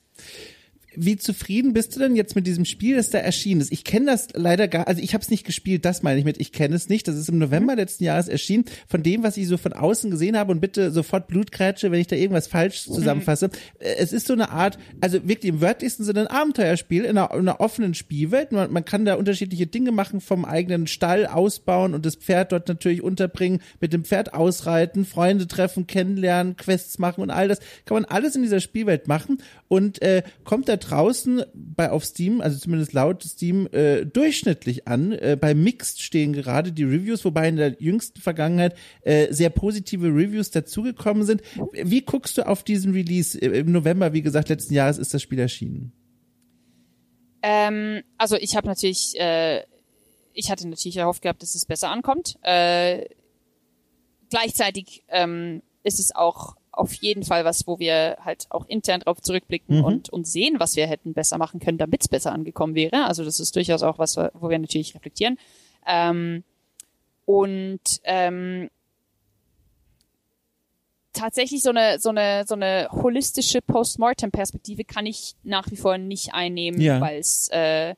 Wie zufrieden bist du denn jetzt mit diesem Spiel, das da erschienen ist? Ich kenne das leider gar, also ich habe es nicht gespielt, das meine ich mit, ich kenne es nicht. Das ist im November letzten Jahres erschienen. Von dem, was ich so von außen gesehen habe und bitte sofort Blutkrätsche, wenn ich da irgendwas falsch zusammenfasse. Äh, Es ist so eine Art, also wirklich im wörtlichsten Sinne ein Abenteuerspiel in einer, in einer offenen Spielwelt. Man, man kann da unterschiedliche Dinge machen, vom eigenen Stall ausbauen und das Pferd dort natürlich unterbringen, mit dem Pferd ausreiten, Freunde treffen, kennenlernen, Quests machen und all das. Kann man alles in dieser Spielwelt machen und äh, kommt da draußen bei auf Steam, also zumindest laut Steam, äh, durchschnittlich an. Äh, bei Mixed stehen gerade die Reviews, wobei in der jüngsten Vergangenheit äh, sehr positive Reviews dazugekommen sind. Wie guckst du auf diesen Release? Äh, Im November, wie gesagt, letzten Jahres ist das Spiel erschienen. Ähm, also ich habe natürlich, äh, ich hatte natürlich erhofft gehabt, dass es besser ankommt. Äh, gleichzeitig ähm, ist es auch auf jeden Fall was, wo wir halt auch intern drauf zurückblicken Mhm. und, und sehen, was wir hätten besser machen können, damit es besser angekommen wäre. Also das ist durchaus auch was, wo wir natürlich reflektieren. Ähm, und ähm, tatsächlich so eine so eine so eine holistische Postmortem-Perspektive kann ich nach wie vor nicht einnehmen, Ja. weil es äh,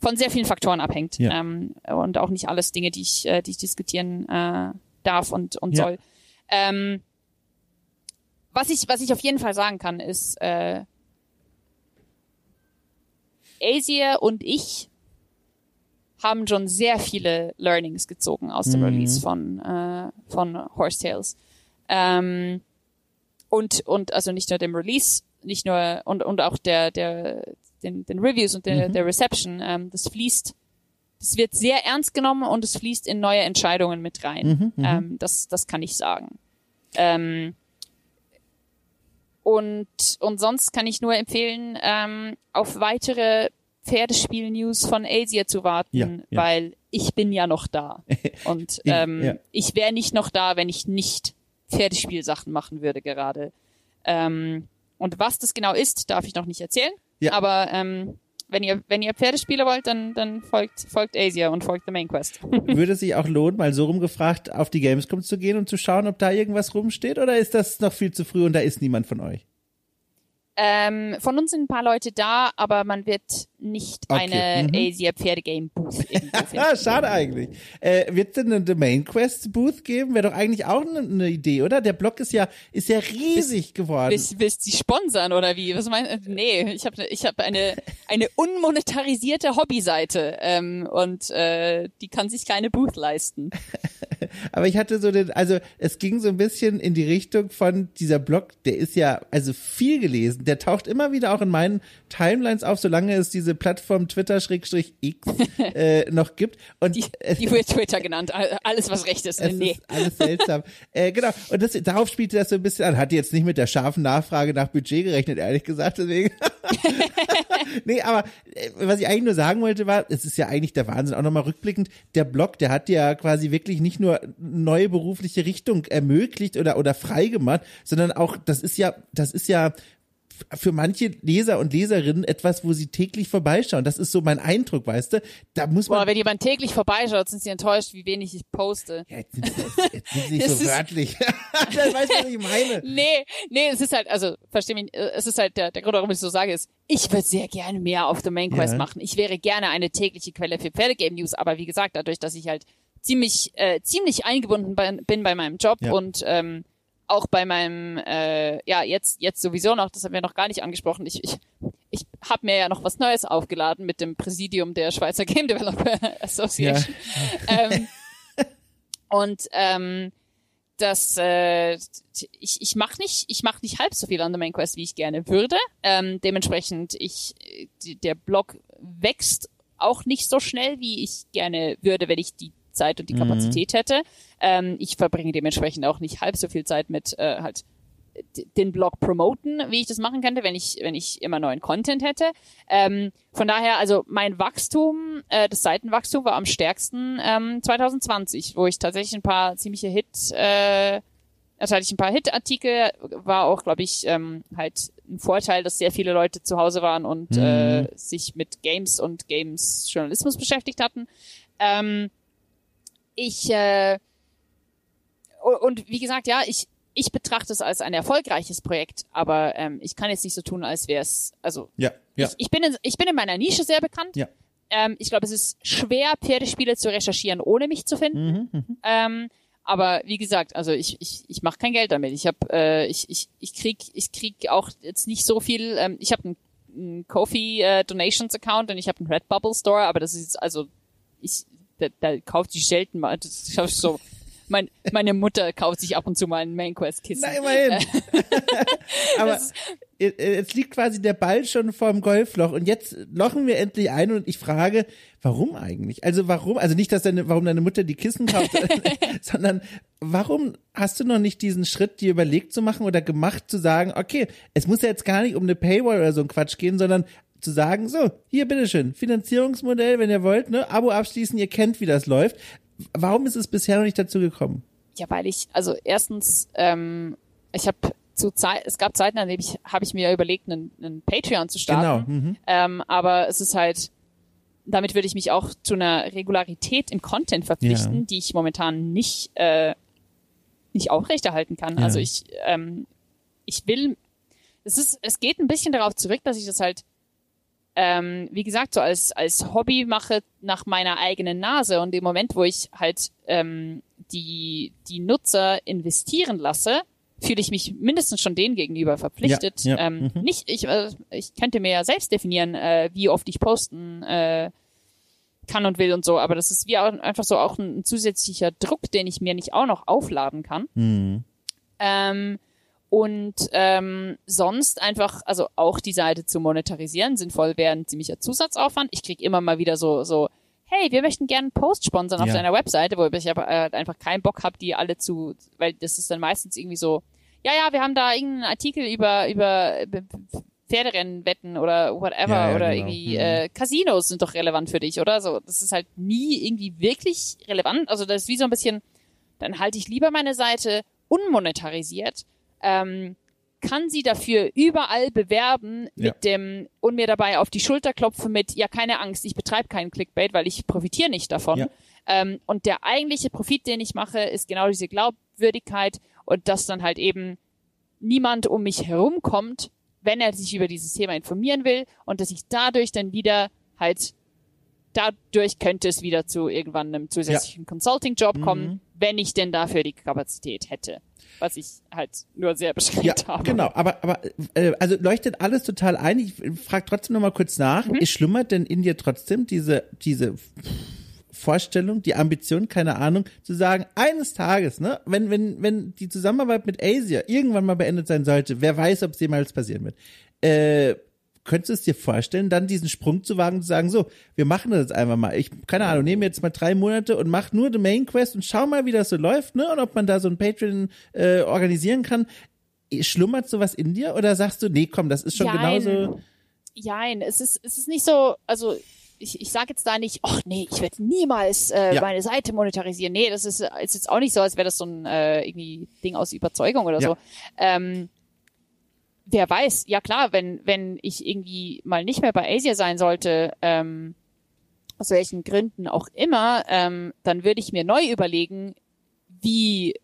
von sehr vielen Faktoren abhängt Ja. ähm, und auch nicht alles Dinge, die ich äh, die ich diskutieren äh, darf und und Ja. soll. Ähm, was ich was ich auf jeden Fall sagen kann ist äh, Asia und ich haben schon sehr viele Learnings gezogen aus dem Mhm. Release von äh, von Horse Tales. Ähm, und und also nicht nur dem Release, nicht nur und und auch der der den, den Reviews und der, Mhm. der Reception. Ähm, das fließt, das wird sehr ernst genommen und es fließt in neue Entscheidungen mit rein. Mhm, mhm. ähm, das das kann ich sagen. Ähm, und und sonst kann ich nur empfehlen, ähm, auf weitere Pferdespiel-News von Asia zu warten, Ja, ja. weil ich bin ja noch da. Und Ich- ähm, ja. ich wäre nicht noch da, wenn ich nicht Pferdespielsachen machen würde gerade. Ähm, und was das genau ist, darf ich noch nicht erzählen. Ja. Aber ähm, wenn ihr wenn ihr Pferdespiele wollt, dann dann folgt folgt Asia und folgt The Main Quest. Würde es sich auch lohnen, mal so rumgefragt, auf die Gamescom zu gehen und zu schauen, ob da irgendwas rumsteht? Oder ist das noch viel zu früh und da ist niemand von euch? Ähm, von uns sind ein paar Leute da, aber man wird nicht Okay, eine mhm. Asia Pferdegame Booth irgendwo finden. Ah, schade eigentlich. Äh, wird es denn eine Domain Quest Booth geben? Wäre doch eigentlich auch eine ne Idee, oder? Der Blog ist ja, ist ja riesig geworden. Willst, willst du die sponsern oder wie? Was meinst du? Nee, ich habe ich hab eine, eine unmonetarisierte Hobbyseite ähm, und äh, die kann sich keine Booth leisten. Aber ich hatte so den, also es ging so ein bisschen in die Richtung von dieser Blog, der ist ja also viel gelesen. Der taucht immer wieder auch in meinen Timelines auf, solange es diese Plattform Twitter-X äh, noch gibt. Und Die, die wird Twitter genannt. All- Alles, was recht ist. Nee. ist alles seltsam. äh, genau. Und das, darauf spielte das so ein bisschen an. Hat jetzt nicht mit der scharfen Nachfrage nach Budget gerechnet, ehrlich gesagt. Deswegen. nee, aber äh, was ich eigentlich nur sagen wollte, war, es ist ja eigentlich der Wahnsinn. Auch nochmal rückblickend, der Blog, der hat ja quasi wirklich nicht nur neue berufliche Richtung ermöglicht oder, oder freigemacht, sondern auch, das ist ja, das ist ja für manche Leser und Leserinnen etwas, wo sie täglich vorbeischauen. Das ist so mein Eindruck, weißt du? Da muss man Boah, wenn jemand täglich vorbeischaut, sind sie enttäuscht, wie wenig ich poste. Ja, jetzt, nimm's- jetzt, jetzt nimm's nicht so wörtlich. das weißt du, was ich meine. Nee, nee, es ist halt, also, versteh mich, äh, es ist halt, der, der Grund, warum ich so sage, ist, ich würde sehr gerne mehr auf The Main Quest Ja. machen. Ich wäre gerne eine tägliche Quelle für Pferdegame News, aber wie gesagt, dadurch, dass ich halt ziemlich, äh, ziemlich eingebunden bei, bin bei meinem Job Ja. und ähm, auch bei meinem, äh, ja, jetzt, jetzt sowieso noch, das haben wir noch gar nicht angesprochen, ich, ich, ich habe mir ja noch was Neues aufgeladen mit dem Präsidium der Schweizer Game Developer Association. Ähm, und ähm, das äh, ich ich mache nicht ich mache nicht halb so viel an der Main Quest wie ich gerne würde. Ähm, dementsprechend ich die, der Blog wächst auch nicht so schnell wie ich gerne würde wenn ich die Zeit und die Kapazität hätte ähm, ich verbringe dementsprechend auch nicht halb so viel Zeit mit äh, halt den Blog promoten, wie ich das machen könnte, wenn ich, wenn ich immer neuen Content hätte. Ähm, von daher, also mein Wachstum, äh, das Seitenwachstum war am stärksten ähm, 2020, wo ich tatsächlich ein paar ziemliche Hit, äh, also hatte ich ein paar Hit-Artikel, war auch, glaube ich, ähm, halt ein Vorteil, dass sehr viele Leute zu Hause waren und Mhm. äh, sich mit Games und Games-Journalismus beschäftigt hatten. Ähm, ich äh, und wie gesagt, ja, ich ich betrachte es als ein erfolgreiches Projekt, aber ähm, ich kann jetzt nicht so tun, als wäre es, also Ja, ja. ich, ich bin in, ich bin in meiner Nische sehr bekannt. Ja. Ähm, ich glaube, es ist schwer, Pferdespiele zu recherchieren, ohne mich zu finden. Mhm, mhm. Ähm, aber wie gesagt, also ich, ich, ich mache kein Geld damit. Ich habe äh, ich, ich, ich krieg ich krieg auch jetzt nicht so viel. Ähm, ich habe einen, einen Kofi äh, Donations Account und ich habe einen Redbubble Store, aber das ist jetzt, also ich da, da kauft die selten mal. Das ist so. Mein, meine Mutter kauft sich ab und zu mal ein Main Quest Kissen. Na, immerhin. Aber Das äh, jetzt liegt quasi der Ball schon vorm Golfloch und jetzt lochen wir endlich ein und ich frage, warum eigentlich? Also warum, also nicht, dass deine, warum deine Mutter die Kissen kauft, sondern warum hast du noch nicht diesen Schritt, dir überlegt zu machen oder gemacht zu sagen, okay, es muss ja jetzt gar nicht um eine Paywall oder so ein Quatsch gehen, sondern zu sagen, so, hier, bitteschön, Finanzierungsmodell, wenn ihr wollt, ne, Abo abschließen, ihr kennt, wie das läuft. Warum ist es bisher noch nicht dazu gekommen? Ja, weil ich, also erstens, ähm, ich habe zu Zeit, es gab Zeiten, an denen ich, habe ich mir überlegt, einen, einen Patreon zu starten. Genau. Mhm. Ähm, aber es ist halt, damit würde ich mich auch zu einer Regularität im Content verpflichten, Ja. die ich momentan nicht, äh, nicht aufrechterhalten kann. Ja. Also ich, ähm, ich will, es ist, es geht ein bisschen darauf zurück, dass ich das halt, ähm, wie gesagt, so als, als Hobby mache nach meiner eigenen Nase und im Moment, wo ich halt ähm, die, die Nutzer investieren lasse, fühle ich mich mindestens schon denen gegenüber verpflichtet. Ja, ja, ähm, mhm. Nicht, ich, äh, ich könnte mir ja selbst definieren, äh, wie oft ich posten äh, kann und will und so, aber das ist wie auch, einfach so auch ein, ein zusätzlicher Druck, den ich mir nicht auch noch aufladen kann. Mhm. Ähm, und ähm, sonst einfach, also auch die Seite zu monetarisieren, sinnvoll wäre ein ziemlicher Zusatzaufwand. Ich krieg immer mal wieder so, so, hey, wir möchten gerne einen Post sponsern auf Ja. deiner Webseite, wo ich aber äh, einfach keinen Bock habe, die alle zu, weil das ist dann meistens irgendwie so, ja, ja, wir haben da irgendeinen Artikel über, über B- Pferderennwetten oder whatever Ja, ja, oder genau. irgendwie Mhm. äh, Casinos sind doch relevant für dich, oder? So, das ist halt nie irgendwie wirklich relevant. Also das ist wie so ein bisschen, dann halte ich lieber meine Seite unmonetarisiert, ähm, kann sie dafür überall bewerben Ja. mit dem und mir dabei auf die Schulter klopfen mit, ja, keine Angst, ich betreibe keinen Clickbait, weil ich profitiere nicht davon. Ja. Ähm, und der eigentliche Profit, den ich mache, ist genau diese Glaubwürdigkeit und dass dann halt eben niemand um mich herum kommt, wenn er sich über dieses Thema informieren will und dass ich dadurch dann wieder halt dadurch könnte es wieder zu irgendwann einem zusätzlichen Consulting-Job kommen, Mhm. wenn ich denn dafür die Kapazität hätte. Was ich halt nur sehr beschränkt Ja, habe. genau. Aber, aber äh, also leuchtet alles total ein. Ich frage trotzdem noch mal kurz nach. Mhm. Ist schlummert denn in dir trotzdem diese diese Vorstellung, die Ambition, keine Ahnung, zu sagen, eines Tages, ne, wenn wenn wenn die Zusammenarbeit mit Asia irgendwann mal beendet sein sollte, wer weiß, ob es jemals passieren wird. Äh, könntest du es dir vorstellen, dann diesen Sprung zu wagen und zu sagen, so, wir machen das jetzt einfach mal. Ich, keine Ahnung, nehme jetzt mal drei Monate und mach nur die Main Quest und schau mal, wie das so läuft, ne? Und ob man da so ein Patreon äh, organisieren kann. Schlummert sowas in dir oder sagst du, nee, komm, das ist schon Jein. genauso. Jein, es ist, es ist nicht so, also ich, ich sage jetzt da nicht, ach nee, ich werde niemals äh, Ja. meine Seite monetarisieren. Nee, das ist, ist jetzt auch nicht so, als wäre das so ein äh, irgendwie Ding aus Überzeugung oder Ja. so. Ähm, wer weiß, ja klar, wenn, wenn ich irgendwie mal nicht mehr bei Asia sein sollte, ähm, aus welchen Gründen auch immer, ähm, dann würde ich mir neu überlegen, wie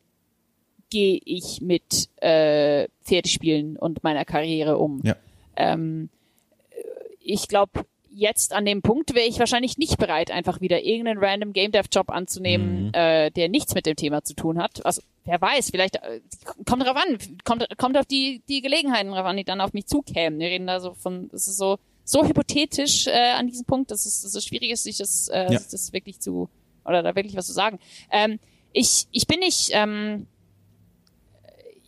gehe ich mit äh, Pferdespielen und meiner Karriere um. Ja. Ähm, ich glaube, jetzt an dem Punkt wäre ich wahrscheinlich nicht bereit, einfach wieder irgendeinen random Game Dev Job anzunehmen, Mhm. äh, der nichts mit dem Thema zu tun hat. Also wer weiß, vielleicht äh, kommt drauf an, kommt kommt auf die die Gelegenheiten drauf an, die dann auf mich zukämen. Wir reden da so von, das ist so so hypothetisch äh, an diesem Punkt, dass es, dass es schwierig ist, sich das äh, Ja. das wirklich zu oder da wirklich was zu sagen. Ähm, ich ich bin nicht ähm,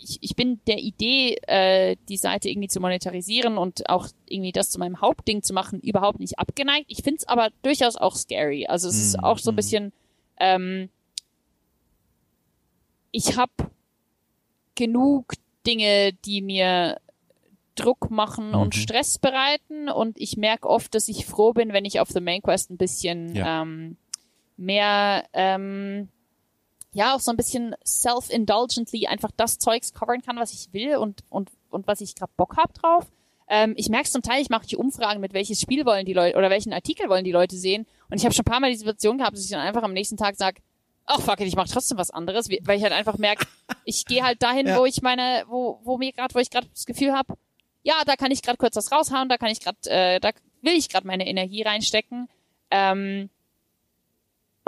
ich, ich bin der Idee, äh, die Seite irgendwie zu monetarisieren und auch irgendwie das zu meinem Hauptding zu machen, überhaupt nicht abgeneigt. Ich find's aber durchaus auch scary. Also es ist Mhm, auch so ein mhm. bisschen, ähm, ich habe genug Dinge, die mir Druck machen Mhm. und Stress bereiten und ich merke oft, dass ich froh bin, wenn ich auf The Main Quest ein bisschen Ja. ähm, mehr ähm, ja auch so ein bisschen self-indulgently einfach das Zeugs covern kann, was ich will und, und, und was ich gerade Bock hab drauf. Ähm, ich merke zum Teil, ich mache die Umfragen mit welches Spiel wollen die Leute oder welchen Artikel wollen die Leute sehen. Und ich habe schon ein paar Mal die Situation gehabt, dass ich dann einfach am nächsten Tag sage, ach fuck it, ich mache trotzdem was anderes, weil ich halt einfach merke, ich gehe halt dahin, Ja. wo ich meine, wo, wo mir gerade, wo ich gerade das Gefühl habe, ja, da kann ich gerade kurz was raushauen, da kann ich gerade, äh, da will ich gerade meine Energie reinstecken. Ähm,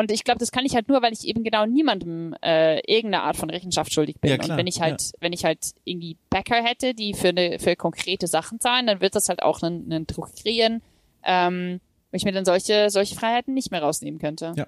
und ich glaube, das kann ich halt nur, weil ich eben genau niemandem äh, irgendeine Art von Rechenschaft schuldig bin. Ja, und wenn ich halt, wenn ich halt irgendwie Bäcker hätte, die für eine, für konkrete Sachen zahlen, dann wird das halt auch einen, einen Druck kreieren, ähm, wenn ich mir dann solche, solche Freiheiten nicht mehr rausnehmen könnte. Ja.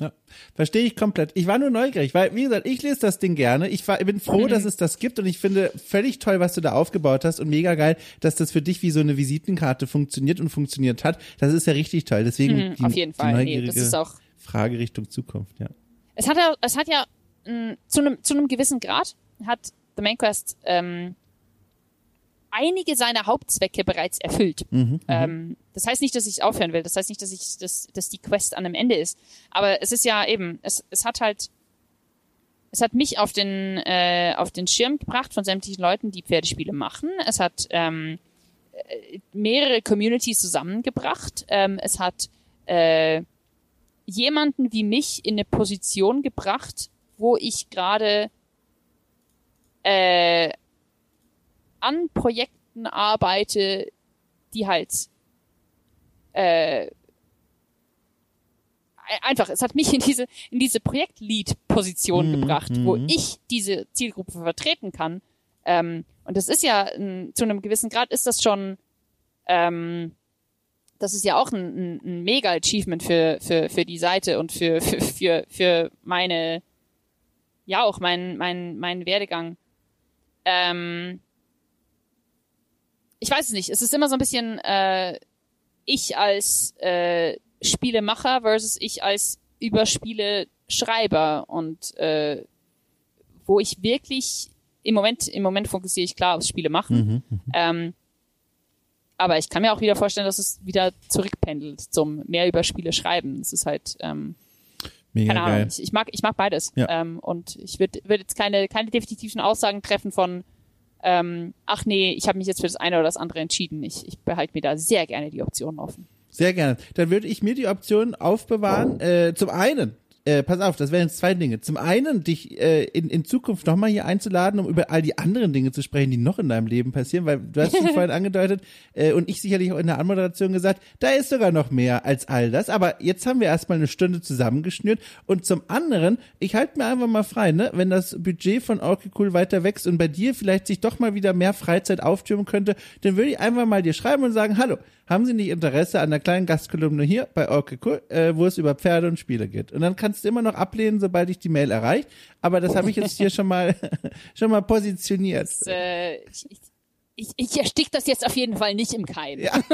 Ja, verstehe ich komplett. Ich war nur neugierig, weil, wie gesagt, ich lese das Ding gerne. Ich war, ich bin froh, dass es das gibt und ich finde völlig toll, was du da aufgebaut hast und mega geil, dass das für dich wie so eine Visitenkarte funktioniert und funktioniert hat. Das ist ja richtig toll. Deswegen Mhm, auf jeden Fall. Nee, das ist auch, Frage Richtung Zukunft, ja. es hat ja, es hat ja mh, zu einem zu einem gewissen Grad hat The Main Quest ähm, einige seiner Hauptzwecke bereits erfüllt. ähm, das heißt nicht, dass ich aufhören will. Das heißt nicht, dass ich dass, dass die Quest an einem Ende ist. Aber es ist ja eben, es, es hat halt es hat mich auf den äh, auf den Schirm gebracht von sämtlichen Leuten, die Pferdespiele machen. Es hat ähm, äh, mehrere Communities zusammengebracht. Ähm, es hat äh, jemanden wie mich in eine Position gebracht, wo ich gerade äh, an Projekten arbeite, die halt äh, ein- einfach, es hat mich in diese in diese Projektlead-Position Mhm, gebracht, wo mhm. ich diese Zielgruppe vertreten kann. Ähm, und das ist ja zu einem gewissen Grad ist das schon ähm, das ist ja auch ein, ein, ein mega Achievement für, für, für die Seite und für, für, für, für meine, ja auch mein, mein, mein Werdegang. Ähm, ich weiß es nicht. Es ist immer so ein bisschen äh, ich als äh, Spielemacher versus ich als Überspiele-Schreiber und äh, wo ich wirklich im Moment, im Moment fokussiere ich klar aufs Spiele machen. Ähm, aber ich kann mir auch wieder vorstellen, dass es wieder zurückpendelt zum mehr über Spiele schreiben. Es ist halt, ähm, Mega keine. Ahnung, ich, ich mag, ich mag beides. Ja. Ähm, und ich würde würd jetzt keine, keine definitiven Aussagen treffen von, ähm, ach nee, ich habe mich jetzt für das eine oder das andere entschieden. Ich, ich behalte mir da sehr gerne die Optionen offen. Sehr gerne. Dann würde ich mir die Option aufbewahren. Äh, zum einen, äh, pass auf, das wären jetzt zwei Dinge. Zum einen, dich äh, in, in Zukunft nochmal hier einzuladen, um über all die anderen Dinge zu sprechen, die noch in deinem Leben passieren, weil du hast schon vorhin angedeutet äh, und ich sicherlich auch in der Anmoderation gesagt, da ist sogar noch mehr als all das. Aber jetzt haben wir erstmal eine Stunde zusammengeschnürt. Und zum anderen, ich halte mir einfach mal frei, ne, wenn das Budget von Okay Cool weiter wächst und bei dir vielleicht sich doch mal wieder mehr Freizeit auftürmen könnte, dann würde ich einfach mal dir schreiben und sagen, hallo, haben Sie nicht Interesse an einer kleinen Gastkolumne hier bei Okay Cool, äh, wo es über Pferde und Spiele geht? Und dann kannst du immer noch ablehnen, sobald dich die Mail erreicht. Aber das habe ich jetzt hier schon mal schon mal positioniert. Das, äh, ich, ich, ich, ich erstick das jetzt auf jeden Fall nicht im Keim. Ja.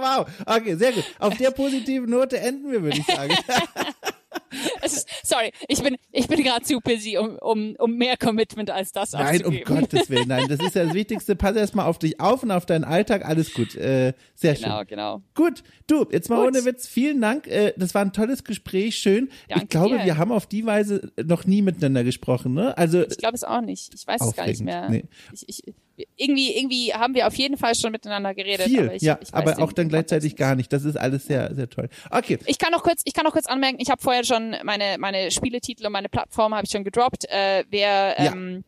wow. Okay, sehr gut. Auf der positiven Note enden wir, würde ich sagen. Ist, sorry, ich bin, ich bin gerade zu busy, um, um, um mehr Commitment als das Nein, um. Gottes Willen. Nein, das ist ja das Wichtigste. Pass erstmal auf dich auf und auf deinen Alltag. Alles gut. Äh, sehr schön. Genau, genau. Gut, du, jetzt mal Gut. ohne Witz, vielen Dank. Äh, das war ein tolles Gespräch, schön. Danke ich glaube, dir. wir haben auf die Weise noch nie miteinander gesprochen, ne? Also Ich glaube es auch nicht. Ich weiß es gar nicht Aufregend. mehr. Nee. Ich, ich, irgendwie, irgendwie haben wir auf jeden Fall schon miteinander geredet. viel, aber ich, ja, ich weiß aber auch dann gleichzeitig gar nicht. Das ist alles sehr, sehr toll. Okay, Ich kann noch kurz, ich kann noch kurz anmerken, ich habe vorher schon meine meine Spieletitel und meine Plattform habe ich schon gedroppt. Äh, wer Ja. ähm,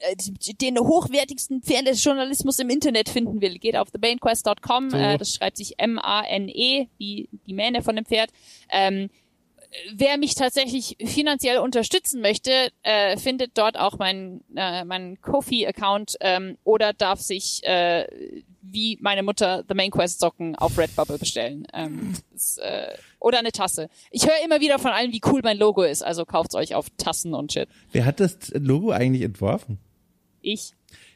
äh, den hochwertigsten Pferdejournalismus im Internet finden will, geht auf thebanequest.com. So. Äh, das schreibt sich M-A-N-E, wie die Mähne von dem Pferd. Ähm, wer mich tatsächlich finanziell unterstützen möchte, äh, findet dort auch meinen äh, meinen Kofi-Account ähm, oder darf sich äh, wie meine Mutter The Main Quest Socken auf Redbubble bestellen. Ähm, das, äh, oder eine Tasse. Ich höre immer wieder von allen, wie cool mein Logo ist, also kauft's euch auf Tassen und Shit. wer hat das Logo eigentlich entworfen? Ich.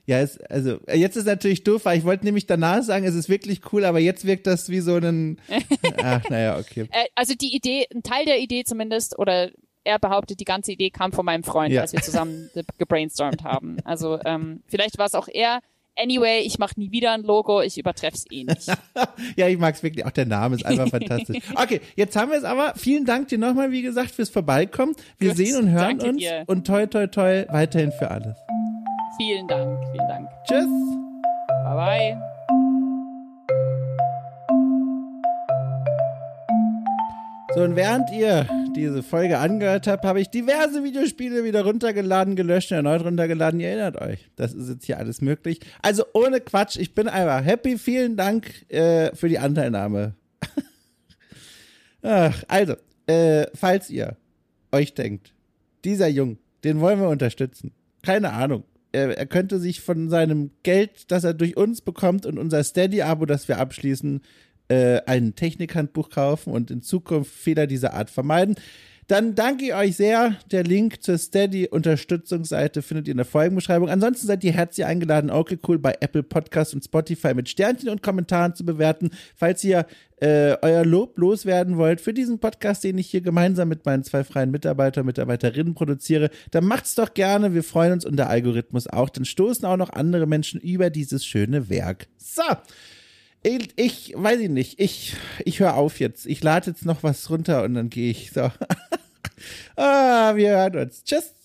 Ja, es, also äh, jetzt ist natürlich doof, weil ich wollte nämlich danach sagen, es ist wirklich cool, aber jetzt wirkt das wie so ein. Ach, naja, okay. Äh, also die Idee, ein Teil der Idee zumindest, oder er behauptet, die ganze Idee kam von meinem Freund, Ja. als wir zusammen ge- gebrainstormt haben. Also ähm, vielleicht war es auch er. Anyway, ich mache nie wieder ein Logo, ich übertreffe es eh nicht. ja, ich mag es wirklich. Auch der Name ist einfach fantastisch. Okay, jetzt haben wir es aber. Vielen Dank dir nochmal, wie gesagt, fürs Vorbeikommen. Wir Gut, sehen und hören uns. dir. Und toi, toi, toi, weiterhin für alles. Vielen Dank, vielen Dank. Tschüss. Bye bye. So, und während ihr diese Folge angehört habt, habe ich diverse Videospiele wieder runtergeladen, gelöscht und erneut runtergeladen. Ihr erinnert euch, das ist jetzt hier alles möglich. Also ohne Quatsch, ich bin einfach happy. Vielen Dank äh, für die Anteilnahme. Ach, also, äh, falls ihr euch denkt, dieser Jung, den wollen wir unterstützen. Keine Ahnung. Er, er könnte sich von seinem Geld, das er durch uns bekommt und unser Steady-Abo, das wir abschließen, äh, ein Technikhandbuch kaufen und in Zukunft Fehler dieser Art vermeiden. Dann danke ich euch sehr. Der Link zur Steady-Unterstützungsseite findet ihr in der Folgenbeschreibung. Ansonsten seid ihr herzlich eingeladen, okay cool, bei Apple Podcasts und Spotify mit Sternchen und Kommentaren zu bewerten. Falls ihr äh, euer Lob loswerden wollt für diesen Podcast, den ich hier gemeinsam mit meinen zwei freien Mitarbeiter und Mitarbeiterinnen produziere, dann macht's doch gerne. Wir freuen uns und der Algorithmus auch. Dann stoßen auch noch andere Menschen über dieses schöne Werk. So. Ich, ich weiß ich nicht. Ich, ich höre auf jetzt. Ich lade jetzt noch was runter und dann gehe ich. So. ah, wir hören uns. Tschüss.